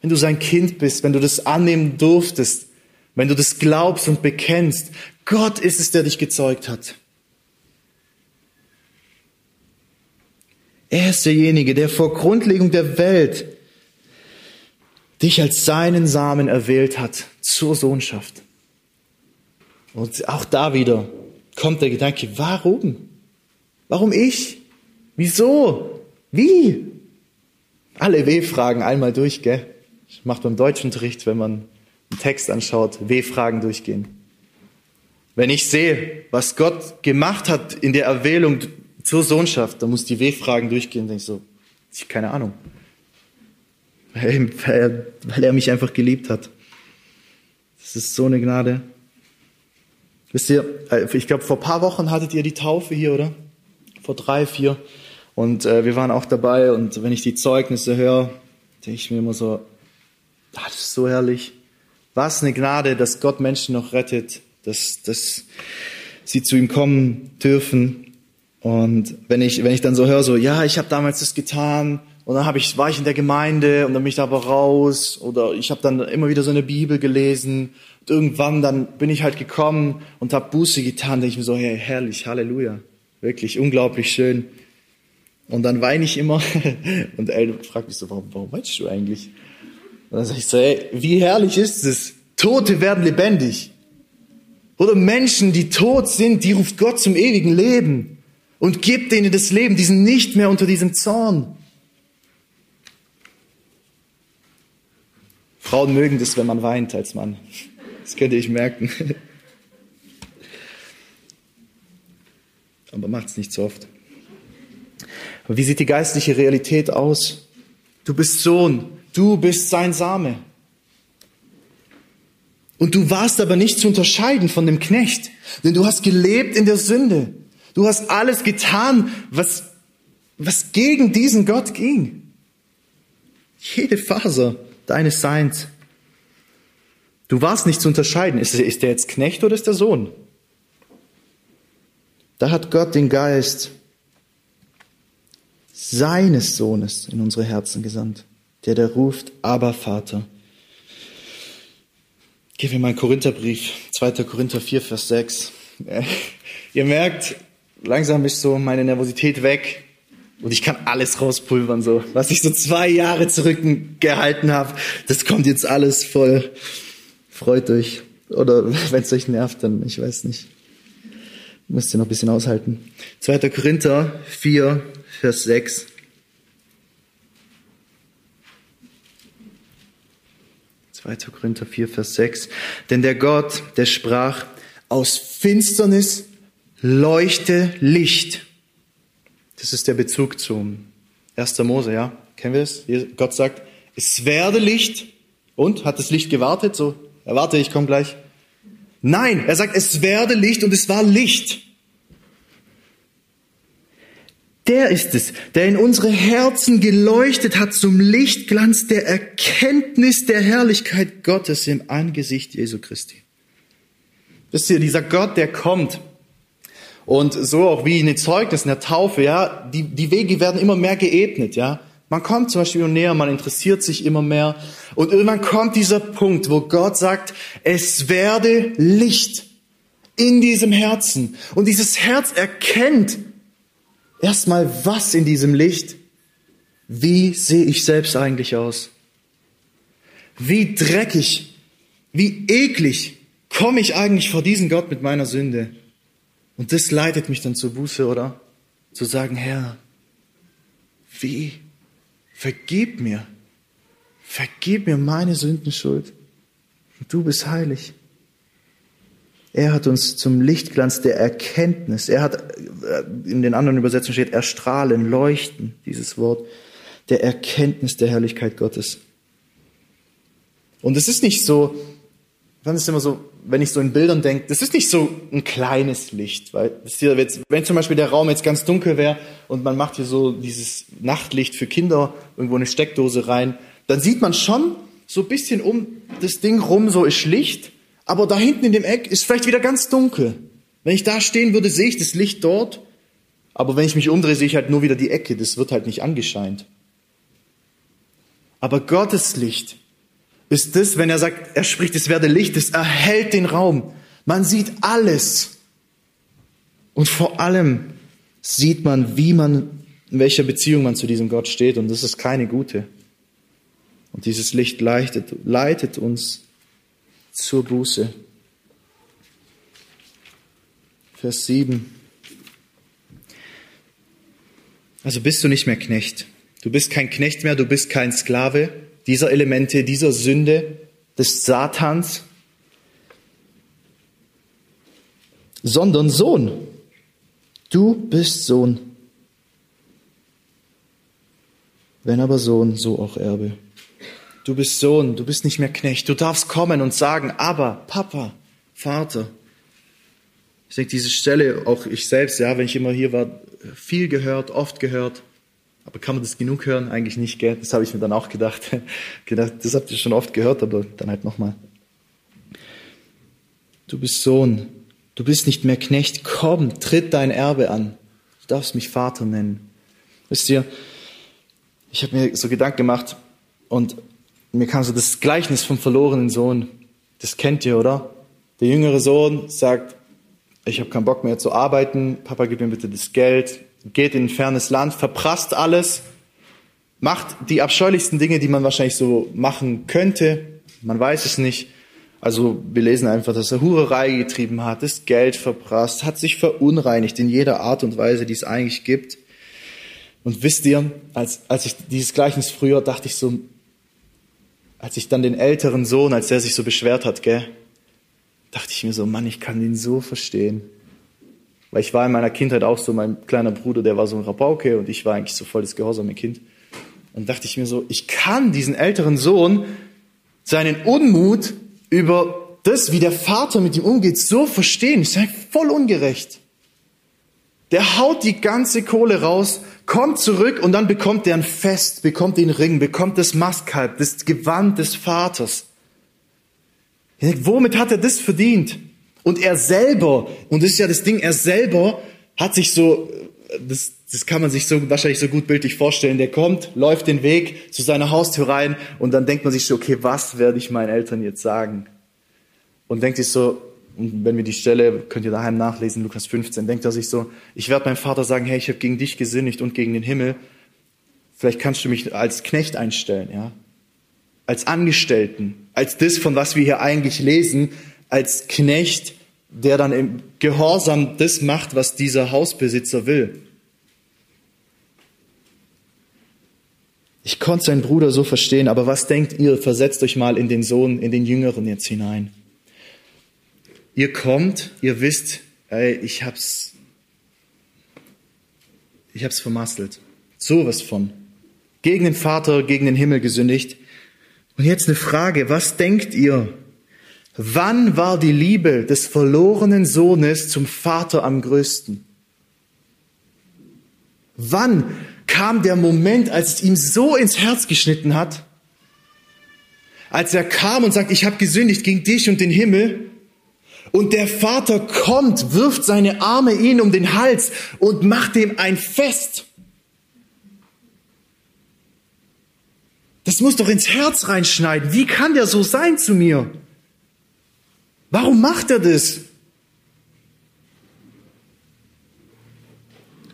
Wenn du sein Kind bist, wenn du das annehmen durftest, wenn du das glaubst und bekennst, Gott ist es, der dich gezeugt hat. Er ist derjenige, der vor Grundlegung der Welt dich als seinen Samen erwählt hat zur Sohnschaft. Und auch da wieder kommt der Gedanke, warum? Warum ich? Wieso? Wie? Alle W-Fragen einmal durch, gell? Ich mache beim Deutschunterricht, wenn man einen Text anschaut, W-Fragen durchgehen. Wenn ich sehe, was Gott gemacht hat in der Erwählung zur Sohnschaft, dann muss die W-Fragen durchgehen, denke ich so, ich keine Ahnung. Weil er, weil er mich einfach geliebt hat. Das ist so eine Gnade. Wisst ihr, äh, ich glaube, vor paar Wochen hattet ihr die Taufe hier, oder? vor drei, vier. Und äh, wir waren auch dabei und wenn ich die Zeugnisse höre, denke ich mir immer so, ah, das ist so herrlich. Was eine Gnade, dass Gott Menschen noch rettet, dass, dass sie zu ihm kommen dürfen. Und wenn ich, wenn ich dann so höre, so, ja, ich habe damals das getan und dann hab ich, war ich in der Gemeinde und dann bin ich da aber raus oder ich habe dann immer wieder so eine Bibel gelesen und irgendwann dann bin ich halt gekommen und habe Buße getan, denke ich mir so, hey, herrlich, Halleluja. Wirklich unglaublich schön. Und dann weine ich immer. Und El fragt mich so, warum, warum weinst du eigentlich? Und dann sage ich so, ey, wie herrlich ist es? Tote werden lebendig. Oder Menschen, die tot sind, die ruft Gott zum ewigen Leben und gibt denen das Leben. Die sind nicht mehr unter diesem Zorn. Frauen mögen das, wenn man weint als Mann. Das könnte ich merken. Aber macht es nicht so oft. Aber wie sieht die geistliche Realität aus? Du bist Sohn, du bist sein Same. Und du warst aber nicht zu unterscheiden von dem Knecht, denn du hast gelebt in der Sünde. Du hast alles getan, was, was gegen diesen Gott ging. Jede Faser deines Seins. Du warst nicht zu unterscheiden. Ist, ist der jetzt Knecht oder ist der Sohn? Da hat Gott den Geist seines Sohnes in unsere Herzen gesandt, der da ruft, aber Vater. Gehen wir mal einen Korintherbrief, 2. Korinther 4, Vers 6. Ihr merkt, langsam ist so meine Nervosität weg und ich kann alles rauspulvern, so. Was ich so zwei Jahre zurückgehalten habe, das kommt jetzt alles voll. Freut euch. Oder wenn es euch nervt, dann, ich weiß nicht. Müsst ihr noch ein bisschen aushalten. 2. Korinther 4, Vers 6. Zweiter Korinther 4, Vers 6. Denn der Gott, der sprach, aus Finsternis leuchte Licht. Das ist der Bezug zum 1. Mose, ja? Kennen wir es? Gott sagt, es werde Licht. Und? Hat das Licht gewartet? So, erwarte, ich komme gleich. Nein, er sagt, es werde Licht und es war Licht. Der ist es, der in unsere Herzen geleuchtet hat zum Lichtglanz der Erkenntnis der Herrlichkeit Gottes im Angesicht Jesu Christi. Wisst ihr, dieser Gott, der kommt. Und so auch wie in den Zeugnissen der Taufe, ja, die, die Wege werden immer mehr geebnet, ja. Man kommt zum Beispiel näher, man interessiert sich immer mehr. Und irgendwann kommt dieser Punkt, wo Gott sagt, es werde Licht in diesem Herzen. Und dieses Herz erkennt erstmal, was in diesem Licht, wie sehe ich selbst eigentlich aus? Wie dreckig, wie eklig komme ich eigentlich vor diesen Gott mit meiner Sünde? Und das leitet mich dann zur Buße, oder? Zu sagen, Herr, wie vergib mir, vergib mir meine Sündenschuld. Du bist heilig. Er hat uns zum Lichtglanz der Erkenntnis, er hat, äh, in den anderen Übersetzungen steht, erstrahlen, leuchten, dieses Wort, der Erkenntnis der Herrlichkeit Gottes. Und es ist nicht so, dann ist immer so, wenn ich so in Bildern denke, das ist nicht so ein kleines Licht, weil hier, wenn zum Beispiel der Raum jetzt ganz dunkel wäre und man macht hier so dieses Nachtlicht für Kinder irgendwo eine Steckdose rein, dann sieht man schon so ein bisschen um das Ding rum, so ist Licht, aber da hinten in dem Eck ist vielleicht wieder ganz dunkel. Wenn ich da stehen würde, sehe ich das Licht dort, aber wenn ich mich umdrehe, sehe ich halt nur wieder die Ecke, das wird halt nicht angescheint. Aber Gottes Licht ist das, wenn er sagt, er spricht, es werde Licht, es erhält den Raum. Man sieht alles. Und vor allem sieht man, wie man, in welcher Beziehung man zu diesem Gott steht. Und das ist keine gute. Und dieses Licht leitet, leitet uns zur Buße. Vers 7. Also bist du nicht mehr Knecht. Du bist kein Knecht mehr, du bist kein Sklave dieser Elemente, dieser Sünde, des Satans, sondern Sohn. Du bist Sohn. Wenn aber Sohn, so auch Erbe. Du bist Sohn, du bist nicht mehr Knecht. Du darfst kommen und sagen, aber Papa, Vater. Ich denke, diese Stelle, auch ich selbst, ja, wenn ich immer hier war, viel gehört, oft gehört. Aber kann man das genug hören? Eigentlich nicht, gell? Das habe ich mir dann auch gedacht. Das habt ihr schon oft gehört, aber dann halt nochmal. Du bist Sohn. Du bist nicht mehr Knecht. Komm, tritt dein Erbe an. Du darfst mich Vater nennen. Wisst ihr, ich habe mir so Gedanken gemacht und mir kam so das Gleichnis vom verlorenen Sohn. Das kennt ihr, oder? Der jüngere Sohn sagt, ich habe keinen Bock mehr zu arbeiten, Papa gib mir bitte das Geld, geht in ein fernes Land, verprasst alles, macht die abscheulichsten Dinge, die man wahrscheinlich so machen könnte. Man weiß es nicht. Also wir lesen einfach, dass er Hurerei getrieben hat, das Geld verprasst, hat sich verunreinigt in jeder Art und Weise, die es eigentlich gibt. Und wisst ihr, als, als ich dieses Gleichnis früher dachte ich so, als ich dann den älteren Sohn, als der sich so beschwert hat, gell, dachte ich mir so, Mann, ich kann ihn so verstehen. Weil ich war in meiner Kindheit auch so, mein kleiner Bruder, der war so ein Rabauke und ich war eigentlich so voll das gehorsame Kind. Und dachte ich mir so, ich kann diesen älteren Sohn seinen Unmut über das, wie der Vater mit ihm umgeht, so verstehen. Ich sage, voll ungerecht. Der haut die ganze Kohle raus, kommt zurück und dann bekommt er ein Fest, bekommt den Ring, bekommt das Mastkalb, das Gewand des Vaters. Womit hat er das verdient? Und er selber, und das ist ja das Ding, er selber hat sich so, das, das kann man sich so wahrscheinlich so gut bildlich vorstellen. Der kommt, läuft den Weg zu seiner Haustür rein und dann denkt man sich so, okay, was werde ich meinen Eltern jetzt sagen? Und denkt sich so, und wenn wir die Stelle, könnt ihr daheim nachlesen, Lukas 15, denkt er sich so, ich werde meinem Vater sagen, hey, ich habe gegen dich gesündigt und gegen den Himmel. Vielleicht kannst du mich als Knecht einstellen, ja? Als Angestellten, als das, von was wir hier eigentlich lesen, als Knecht, der dann im Gehorsam das macht, was dieser Hausbesitzer will. Ich konnte seinen Bruder so verstehen, aber was denkt ihr? Versetzt euch mal in den Sohn, in den Jüngeren jetzt hinein. Ihr kommt, ihr wisst, ey, ich hab's, ich hab's vermasselt. Sowas von. Gegen den Vater, gegen den Himmel gesündigt. Und jetzt eine Frage, was denkt ihr? Wann war die Liebe des verlorenen Sohnes zum Vater am größten? Wann kam der Moment, als es ihm so ins Herz geschnitten hat? Als er kam und sagt, ich habe gesündigt gegen dich und den Himmel. Und der Vater kommt, wirft seine Arme ihn um den Hals und macht ihm ein Fest. Das muss doch ins Herz reinschneiden. Wie kann der so sein zu mir? Warum macht er das?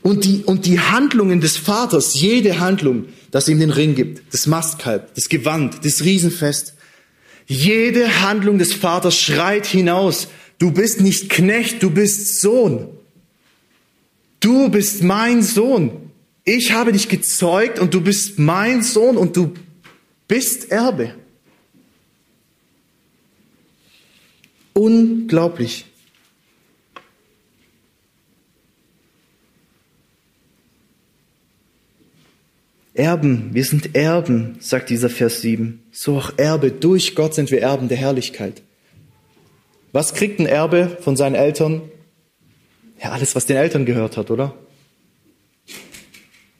Und die, und die Handlungen des Vaters, jede Handlung, dass ihm den Ring gibt, das Mastkalb, das Gewand, das Riesenfest, jede Handlung des Vaters schreit hinaus, du bist nicht Knecht, du bist Sohn. Du bist mein Sohn. Ich habe dich gezeugt und du bist mein Sohn und du bist Erbe. Unglaublich. Erben, wir sind Erben, sagt dieser Vers 7. So auch Erbe, durch Gott sind wir Erben der Herrlichkeit. Was kriegt ein Erbe von seinen Eltern? Ja, alles, was den Eltern gehört hat, oder?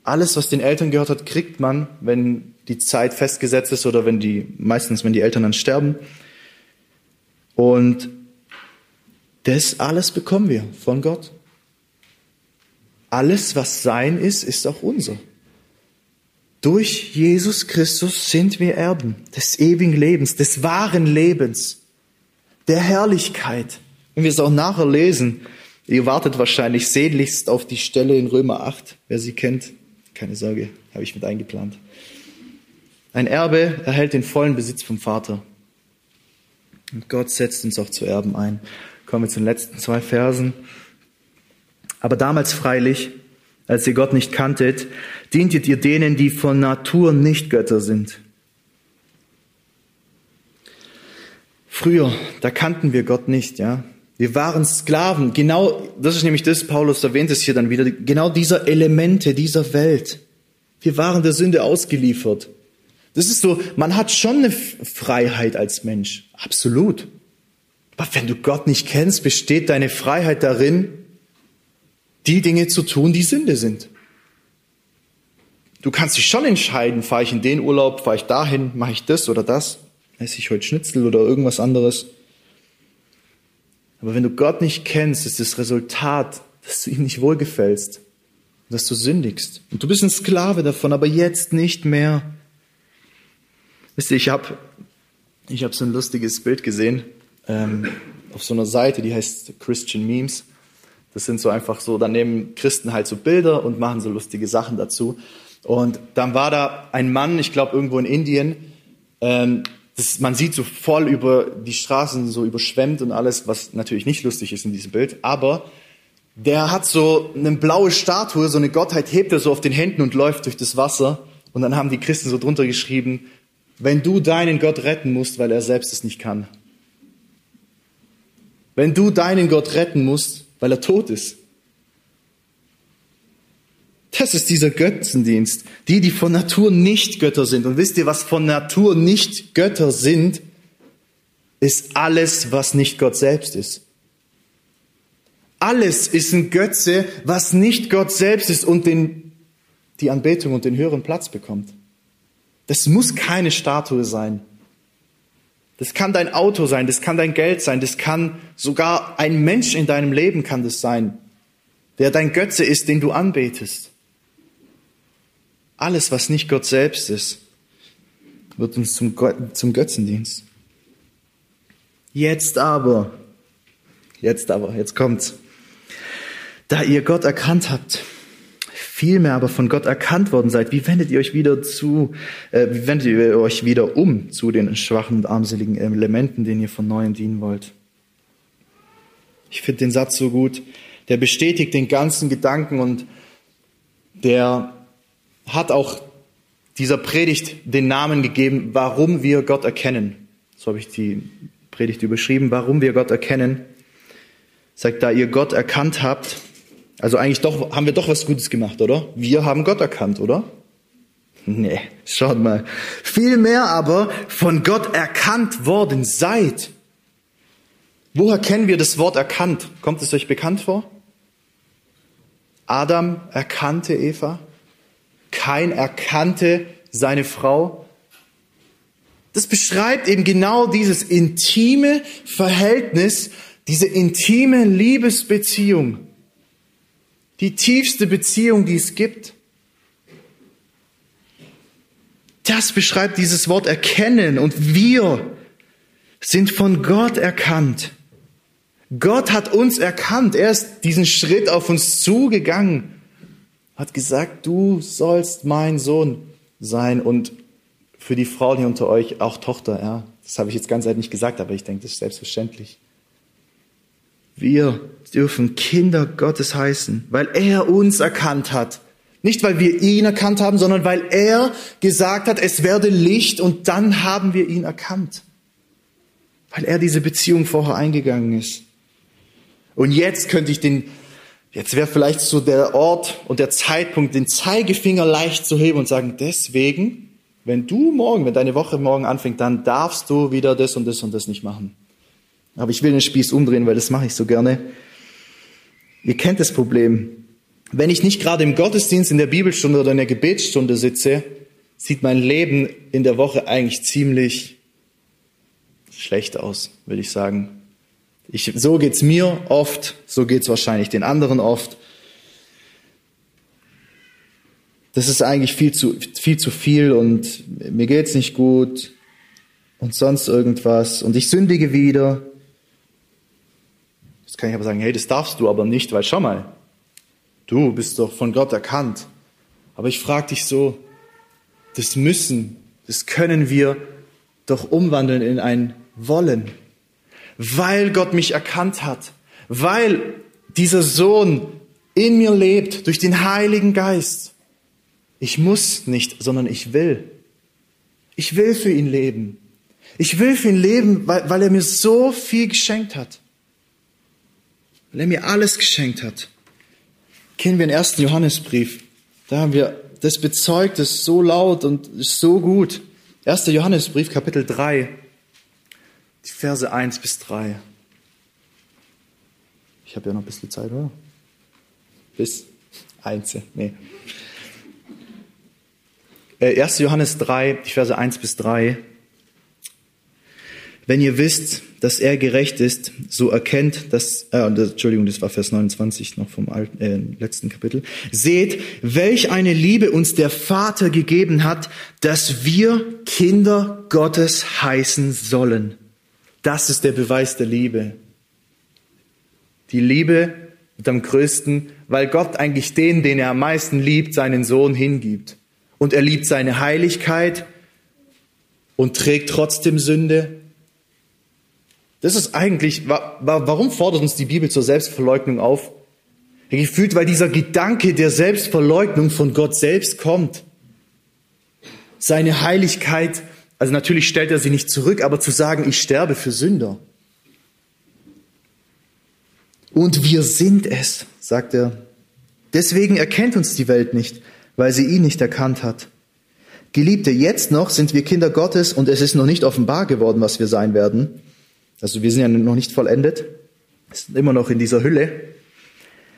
Alles, was den Eltern gehört hat, kriegt man, wenn die Zeit festgesetzt ist oder wenn die, meistens, wenn die Eltern dann sterben. Und das alles bekommen wir von Gott. Alles, was sein ist, ist auch unser. Durch Jesus Christus sind wir Erben des ewigen Lebens, des wahren Lebens, der Herrlichkeit. Wenn wir es auch nachher lesen, ihr wartet wahrscheinlich sehnlichst auf die Stelle in Römer 8, wer sie kennt. Keine Sorge, habe ich mit eingeplant. Ein Erbe erhält den vollen Besitz vom Vater. Und Gott setzt uns auch zu Erben ein. Kommen wir zu den letzten zwei Versen. Aber damals freilich, als ihr Gott nicht kanntet, dientet ihr denen, die von Natur nicht Götter sind. Früher, da kannten wir Gott nicht, ja. Wir waren Sklaven. Genau, das ist nämlich das, Paulus erwähnt es hier dann wieder, genau dieser Elemente dieser Welt. Wir waren der Sünde ausgeliefert. Das ist so, man hat schon eine Freiheit als Mensch. Absolut. Aber wenn du Gott nicht kennst, besteht deine Freiheit darin, die Dinge zu tun, die Sünde sind. Du kannst dich schon entscheiden, fahre ich in den Urlaub, fahre ich dahin, mache ich das oder das, esse ich heute Schnitzel oder irgendwas anderes. Aber wenn du Gott nicht kennst, ist das Resultat, dass du ihm nicht wohlgefällst, dass du sündigst. Und du bist ein Sklave davon, aber jetzt nicht mehr. Wisst ihr, ich habe ich hab so ein lustiges Bild gesehen ähm, auf so einer Seite, die heißt Christian Memes. Das sind so einfach so, da nehmen Christen halt so Bilder und machen so lustige Sachen dazu. Und dann war da ein Mann, ich glaube irgendwo in Indien, ähm, das, man sieht so voll über die Straßen so überschwemmt und alles, was natürlich nicht lustig ist in diesem Bild, aber der hat so eine blaue Statue, so eine Gottheit hebt er so auf den Händen und läuft durch das Wasser. Und dann haben die Christen so drunter geschrieben, wenn du deinen Gott retten musst, weil er selbst es nicht kann. Wenn du deinen Gott retten musst, weil er tot ist, Das ist dieser Götzendienst. Die, die von Natur nicht Götter sind. Und wisst ihr, was von Natur nicht Götter sind? Ist alles, was nicht Gott selbst ist. Alles ist ein Götze, was nicht Gott selbst ist und den, die Anbetung und den höheren Platz bekommt. Das muss keine Statue sein. Das kann dein Auto sein, das kann dein Geld sein, das kann sogar ein Mensch in deinem Leben kann das sein, der dein Götze ist, den du anbetest. Alles, was nicht Gott selbst ist, wird uns zum, zum Götzendienst. Jetzt aber, jetzt aber, jetzt kommt's. Da ihr Gott erkannt habt, vielmehr aber von Gott erkannt worden seid, wie wendet ihr euch wieder zu, äh, wie wendet ihr euch wieder um zu den schwachen und armseligen Elementen, denen ihr von neuem dienen wollt? Ich finde den Satz so gut. Der bestätigt den ganzen Gedanken und der hat auch dieser Predigt den Namen gegeben, warum wir Gott erkennen. So habe ich die Predigt überschrieben, warum wir Gott erkennen. Sagt, da ihr Gott erkannt habt, also eigentlich doch, haben wir doch was Gutes gemacht, oder? Wir haben Gott erkannt, oder? Nee, schaut mal. Vielmehr aber von Gott erkannt worden seid. Woher kennen wir das Wort erkannt? Kommt es euch bekannt vor? Adam erkannte Eva. Kein erkannte seine Frau. Das beschreibt eben genau dieses intime Verhältnis, diese intime Liebesbeziehung. Die tiefste Beziehung, die es gibt. Das beschreibt dieses Wort erkennen und wir sind von Gott erkannt. Gott hat uns erkannt. Er ist diesen Schritt auf uns zugegangen hat gesagt, du sollst mein Sohn sein und für die Frauen hier unter euch auch Tochter. Ja, das habe ich jetzt ganz ehrlich nicht gesagt, aber ich denke, das ist selbstverständlich. Wir dürfen Kinder Gottes heißen, weil er uns erkannt hat. Nicht, weil wir ihn erkannt haben, sondern weil er gesagt hat, es werde Licht und dann haben wir ihn erkannt. Weil er diese Beziehung vorher eingegangen ist. Und jetzt könnte ich den Jetzt wäre vielleicht so der Ort und der Zeitpunkt, den Zeigefinger leicht zu heben und sagen, deswegen, wenn du morgen, wenn deine Woche morgen anfängt, dann darfst du wieder das und das und das nicht machen. Aber ich will den Spieß umdrehen, weil das mache ich so gerne. Ihr kennt das Problem. Wenn ich nicht gerade im Gottesdienst, in der Bibelstunde oder in der Gebetsstunde sitze, sieht mein Leben in der Woche eigentlich ziemlich schlecht aus, würde ich sagen. Ich, so geht's mir oft, so geht's wahrscheinlich den anderen oft. Das ist eigentlich viel zu viel, zu viel und mir geht's nicht gut und sonst irgendwas und ich sündige wieder. Jetzt kann ich aber sagen, hey, das darfst du aber nicht, weil schau mal, du bist doch von Gott erkannt. Aber ich frage dich so, das müssen, das können wir doch umwandeln in ein Wollen weil Gott mich erkannt hat, weil dieser Sohn in mir lebt durch den Heiligen Geist. Ich muss nicht, sondern ich will. Ich will für ihn leben. Ich will für ihn leben, weil, weil er mir so viel geschenkt hat. Weil er mir alles geschenkt hat. Kennen wir den ersten Johannesbrief. Da haben wir das bezeugt, das ist so laut und ist so gut. Erster Johannesbrief, Kapitel 3 die Verse 1 bis 3. Ich habe ja noch ein bisschen Zeit, oder? Bis 1. Nee. 1. Äh, Johannes 3, die Verse 1 bis 3. Wenn ihr wisst, dass er gerecht ist, so erkennt, dass, äh, Entschuldigung, das war Vers 29 noch vom alten, äh, letzten Kapitel. Seht, welch eine Liebe uns der Vater gegeben hat, dass wir Kinder Gottes heißen sollen. Das ist der Beweis der Liebe. Die Liebe ist am größten, weil Gott eigentlich den, den er am meisten liebt, seinen Sohn hingibt. Und er liebt seine Heiligkeit und trägt trotzdem Sünde. Das ist eigentlich, warum fordert uns die Bibel zur Selbstverleugnung auf? Gefühlt, weil dieser Gedanke der Selbstverleugnung von Gott selbst kommt. Seine Heiligkeit also natürlich stellt er sie nicht zurück, aber zu sagen, ich sterbe für Sünder. Und wir sind es, sagt er. Deswegen erkennt uns die Welt nicht, weil sie ihn nicht erkannt hat. Geliebte, jetzt noch sind wir Kinder Gottes und es ist noch nicht offenbar geworden, was wir sein werden. Also wir sind ja noch nicht vollendet, sind immer noch in dieser Hülle.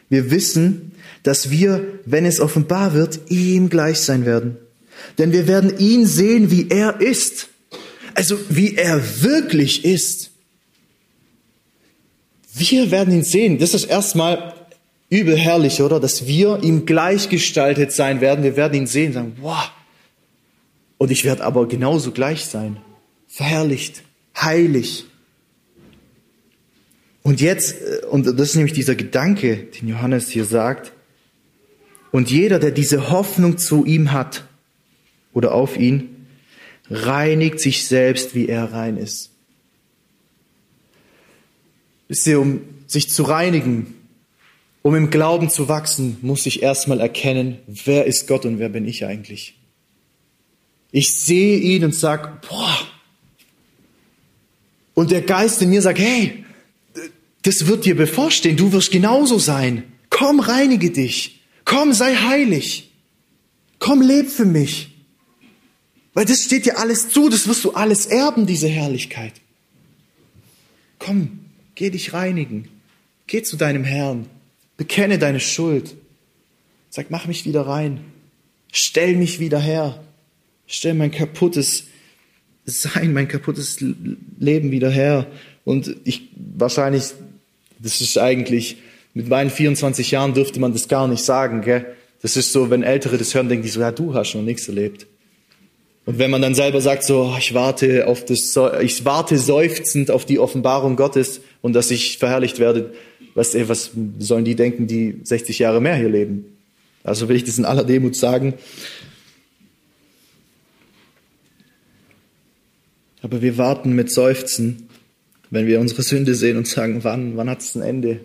Wir wissen, dass wir, wenn es offenbar wird, ihm gleich sein werden. Denn wir werden ihn sehen, wie er ist. Also wie er wirklich ist. Wir werden ihn sehen. Das ist erstmal übel herrlich, oder? Dass wir ihm gleichgestaltet sein werden. Wir werden ihn sehen sagen, wow. Und ich werde aber genauso gleich sein. Verherrlicht, heilig. Und jetzt, äh, und das ist nämlich dieser Gedanke, den Johannes hier sagt, und jeder, der diese Hoffnung zu ihm hat oder auf ihn, reinigt sich selbst, wie er rein ist. Wisst ihr, um sich zu reinigen, um im Glauben zu wachsen, muss ich erstmal erkennen, wer ist Gott und wer bin ich eigentlich. Ich sehe ihn und sag, boah. Und der Geist in mir sagt, hey, das wird dir bevorstehen, du wirst genauso sein. Komm, reinige dich. Komm, sei heilig. Komm, leb für mich. Weil das steht dir alles zu, das wirst du alles erben, diese Herrlichkeit. Komm, geh dich reinigen. Geh zu deinem Herrn. Bekenne deine Schuld. Sag, mach mich wieder rein. Stell mich wieder her. Stell mein kaputtes Sein, mein kaputtes Leben wieder her. Und ich, wahrscheinlich, das ist eigentlich, mit meinen 24 Jahren dürfte man das gar nicht sagen, gell? Das ist so, wenn Ältere das hören, denken die so, ja, du hast noch nichts erlebt. Und wenn man dann selber sagt, so, oh, ich warte auf das, ich warte seufzend auf die Offenbarung Gottes und dass ich verherrlicht werde, was, was sollen die denken, die 60 Jahre mehr hier leben? Also will ich das in aller Demut sagen. Aber wir warten mit Seufzen, wenn wir unsere Sünde sehen und sagen, wann, wann hat es ein Ende?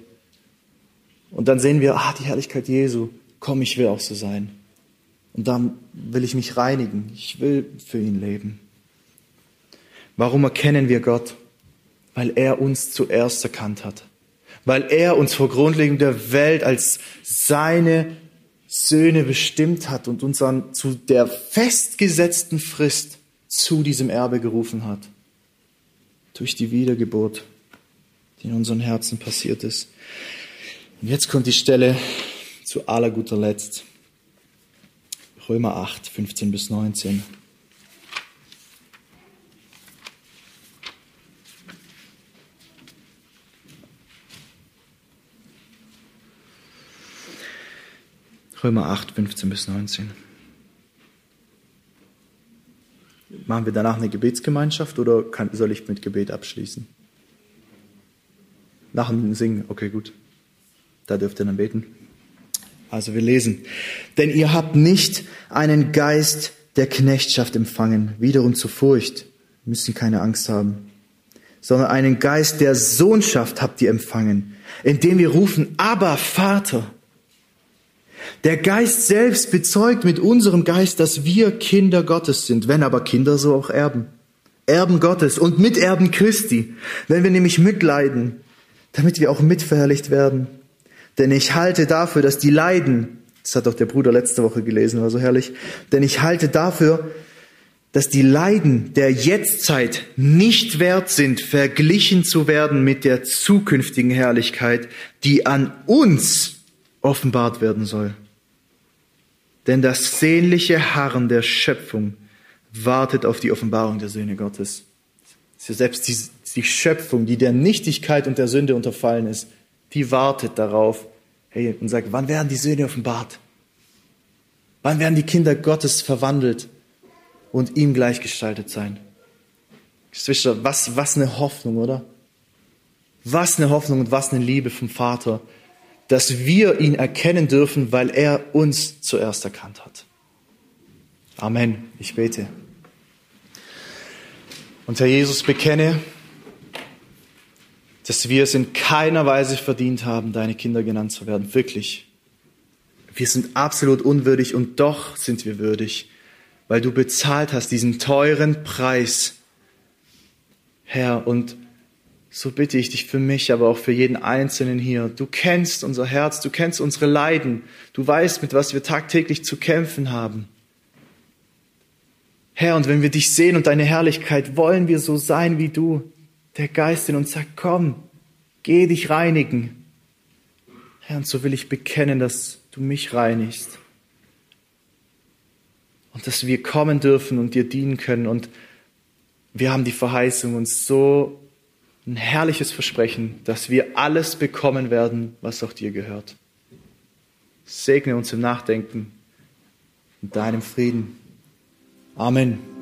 Und dann sehen wir, ah, die Herrlichkeit Jesu, komm, ich will auch so sein. Und dann will ich mich reinigen. Ich will für ihn leben. Warum erkennen wir Gott? Weil er uns zuerst erkannt hat. Weil er uns vor Grundlegung der Welt als seine Söhne bestimmt hat und uns dann zu der festgesetzten Frist zu diesem Erbe gerufen hat. Durch die Wiedergeburt, die in unseren Herzen passiert ist. Und jetzt kommt die Stelle zu aller guter Letzt. Römer 8, 15 bis 19. Römer 8, 15 bis 19. Machen wir danach eine Gebetsgemeinschaft oder kann, soll ich mit Gebet abschließen? Nach dem Singen, okay, gut. Da dürft ihr dann beten. Also wir lesen. Denn ihr habt nicht einen Geist der Knechtschaft empfangen, wiederum zur Furcht, müssen keine Angst haben, sondern einen Geist der Sohnschaft habt ihr empfangen, indem wir rufen, aber Vater. Der Geist selbst bezeugt mit unserem Geist, dass wir Kinder Gottes sind, wenn aber Kinder so auch Erben. Erben Gottes und Miterben Christi, wenn wir nämlich mitleiden, damit wir auch mitverherrlicht werden. Denn ich halte dafür, dass die Leiden, das hat doch der Bruder letzte Woche gelesen, war so herrlich, denn ich halte dafür, dass die Leiden der Jetztzeit nicht wert sind, verglichen zu werden mit der zukünftigen Herrlichkeit, die an uns offenbart werden soll. Denn das sehnliche Harren der Schöpfung wartet auf die Offenbarung der Söhne Gottes. Selbst die, die Schöpfung, die der Nichtigkeit und der Sünde unterfallen ist, die wartet darauf hey, und sagt, wann werden die Söhne offenbart? Wann werden die Kinder Gottes verwandelt und ihm gleichgestaltet sein? Geschwister, was, was eine Hoffnung, oder? Was eine Hoffnung und was eine Liebe vom Vater, dass wir ihn erkennen dürfen, weil er uns zuerst erkannt hat. Amen. Ich bete. Und Herr Jesus, bekenne, dass wir es in keiner Weise verdient haben, deine Kinder genannt zu werden. Wirklich. Wir sind absolut unwürdig und doch sind wir würdig, weil du bezahlt hast diesen teuren Preis, Herr. Und so bitte ich dich für mich, aber auch für jeden Einzelnen hier. Du kennst unser Herz, du kennst unsere Leiden, du weißt, mit was wir tagtäglich zu kämpfen haben. Herr, und wenn wir dich sehen und deine Herrlichkeit, wollen wir so sein wie du. Der Geist in uns sagt, komm, geh dich reinigen. Herr, und so will ich bekennen, dass du mich reinigst. Und dass wir kommen dürfen und dir dienen können. Und wir haben die Verheißung uns so ein herrliches Versprechen, dass wir alles bekommen werden, was auch dir gehört. Segne uns im Nachdenken und deinem Frieden. Amen.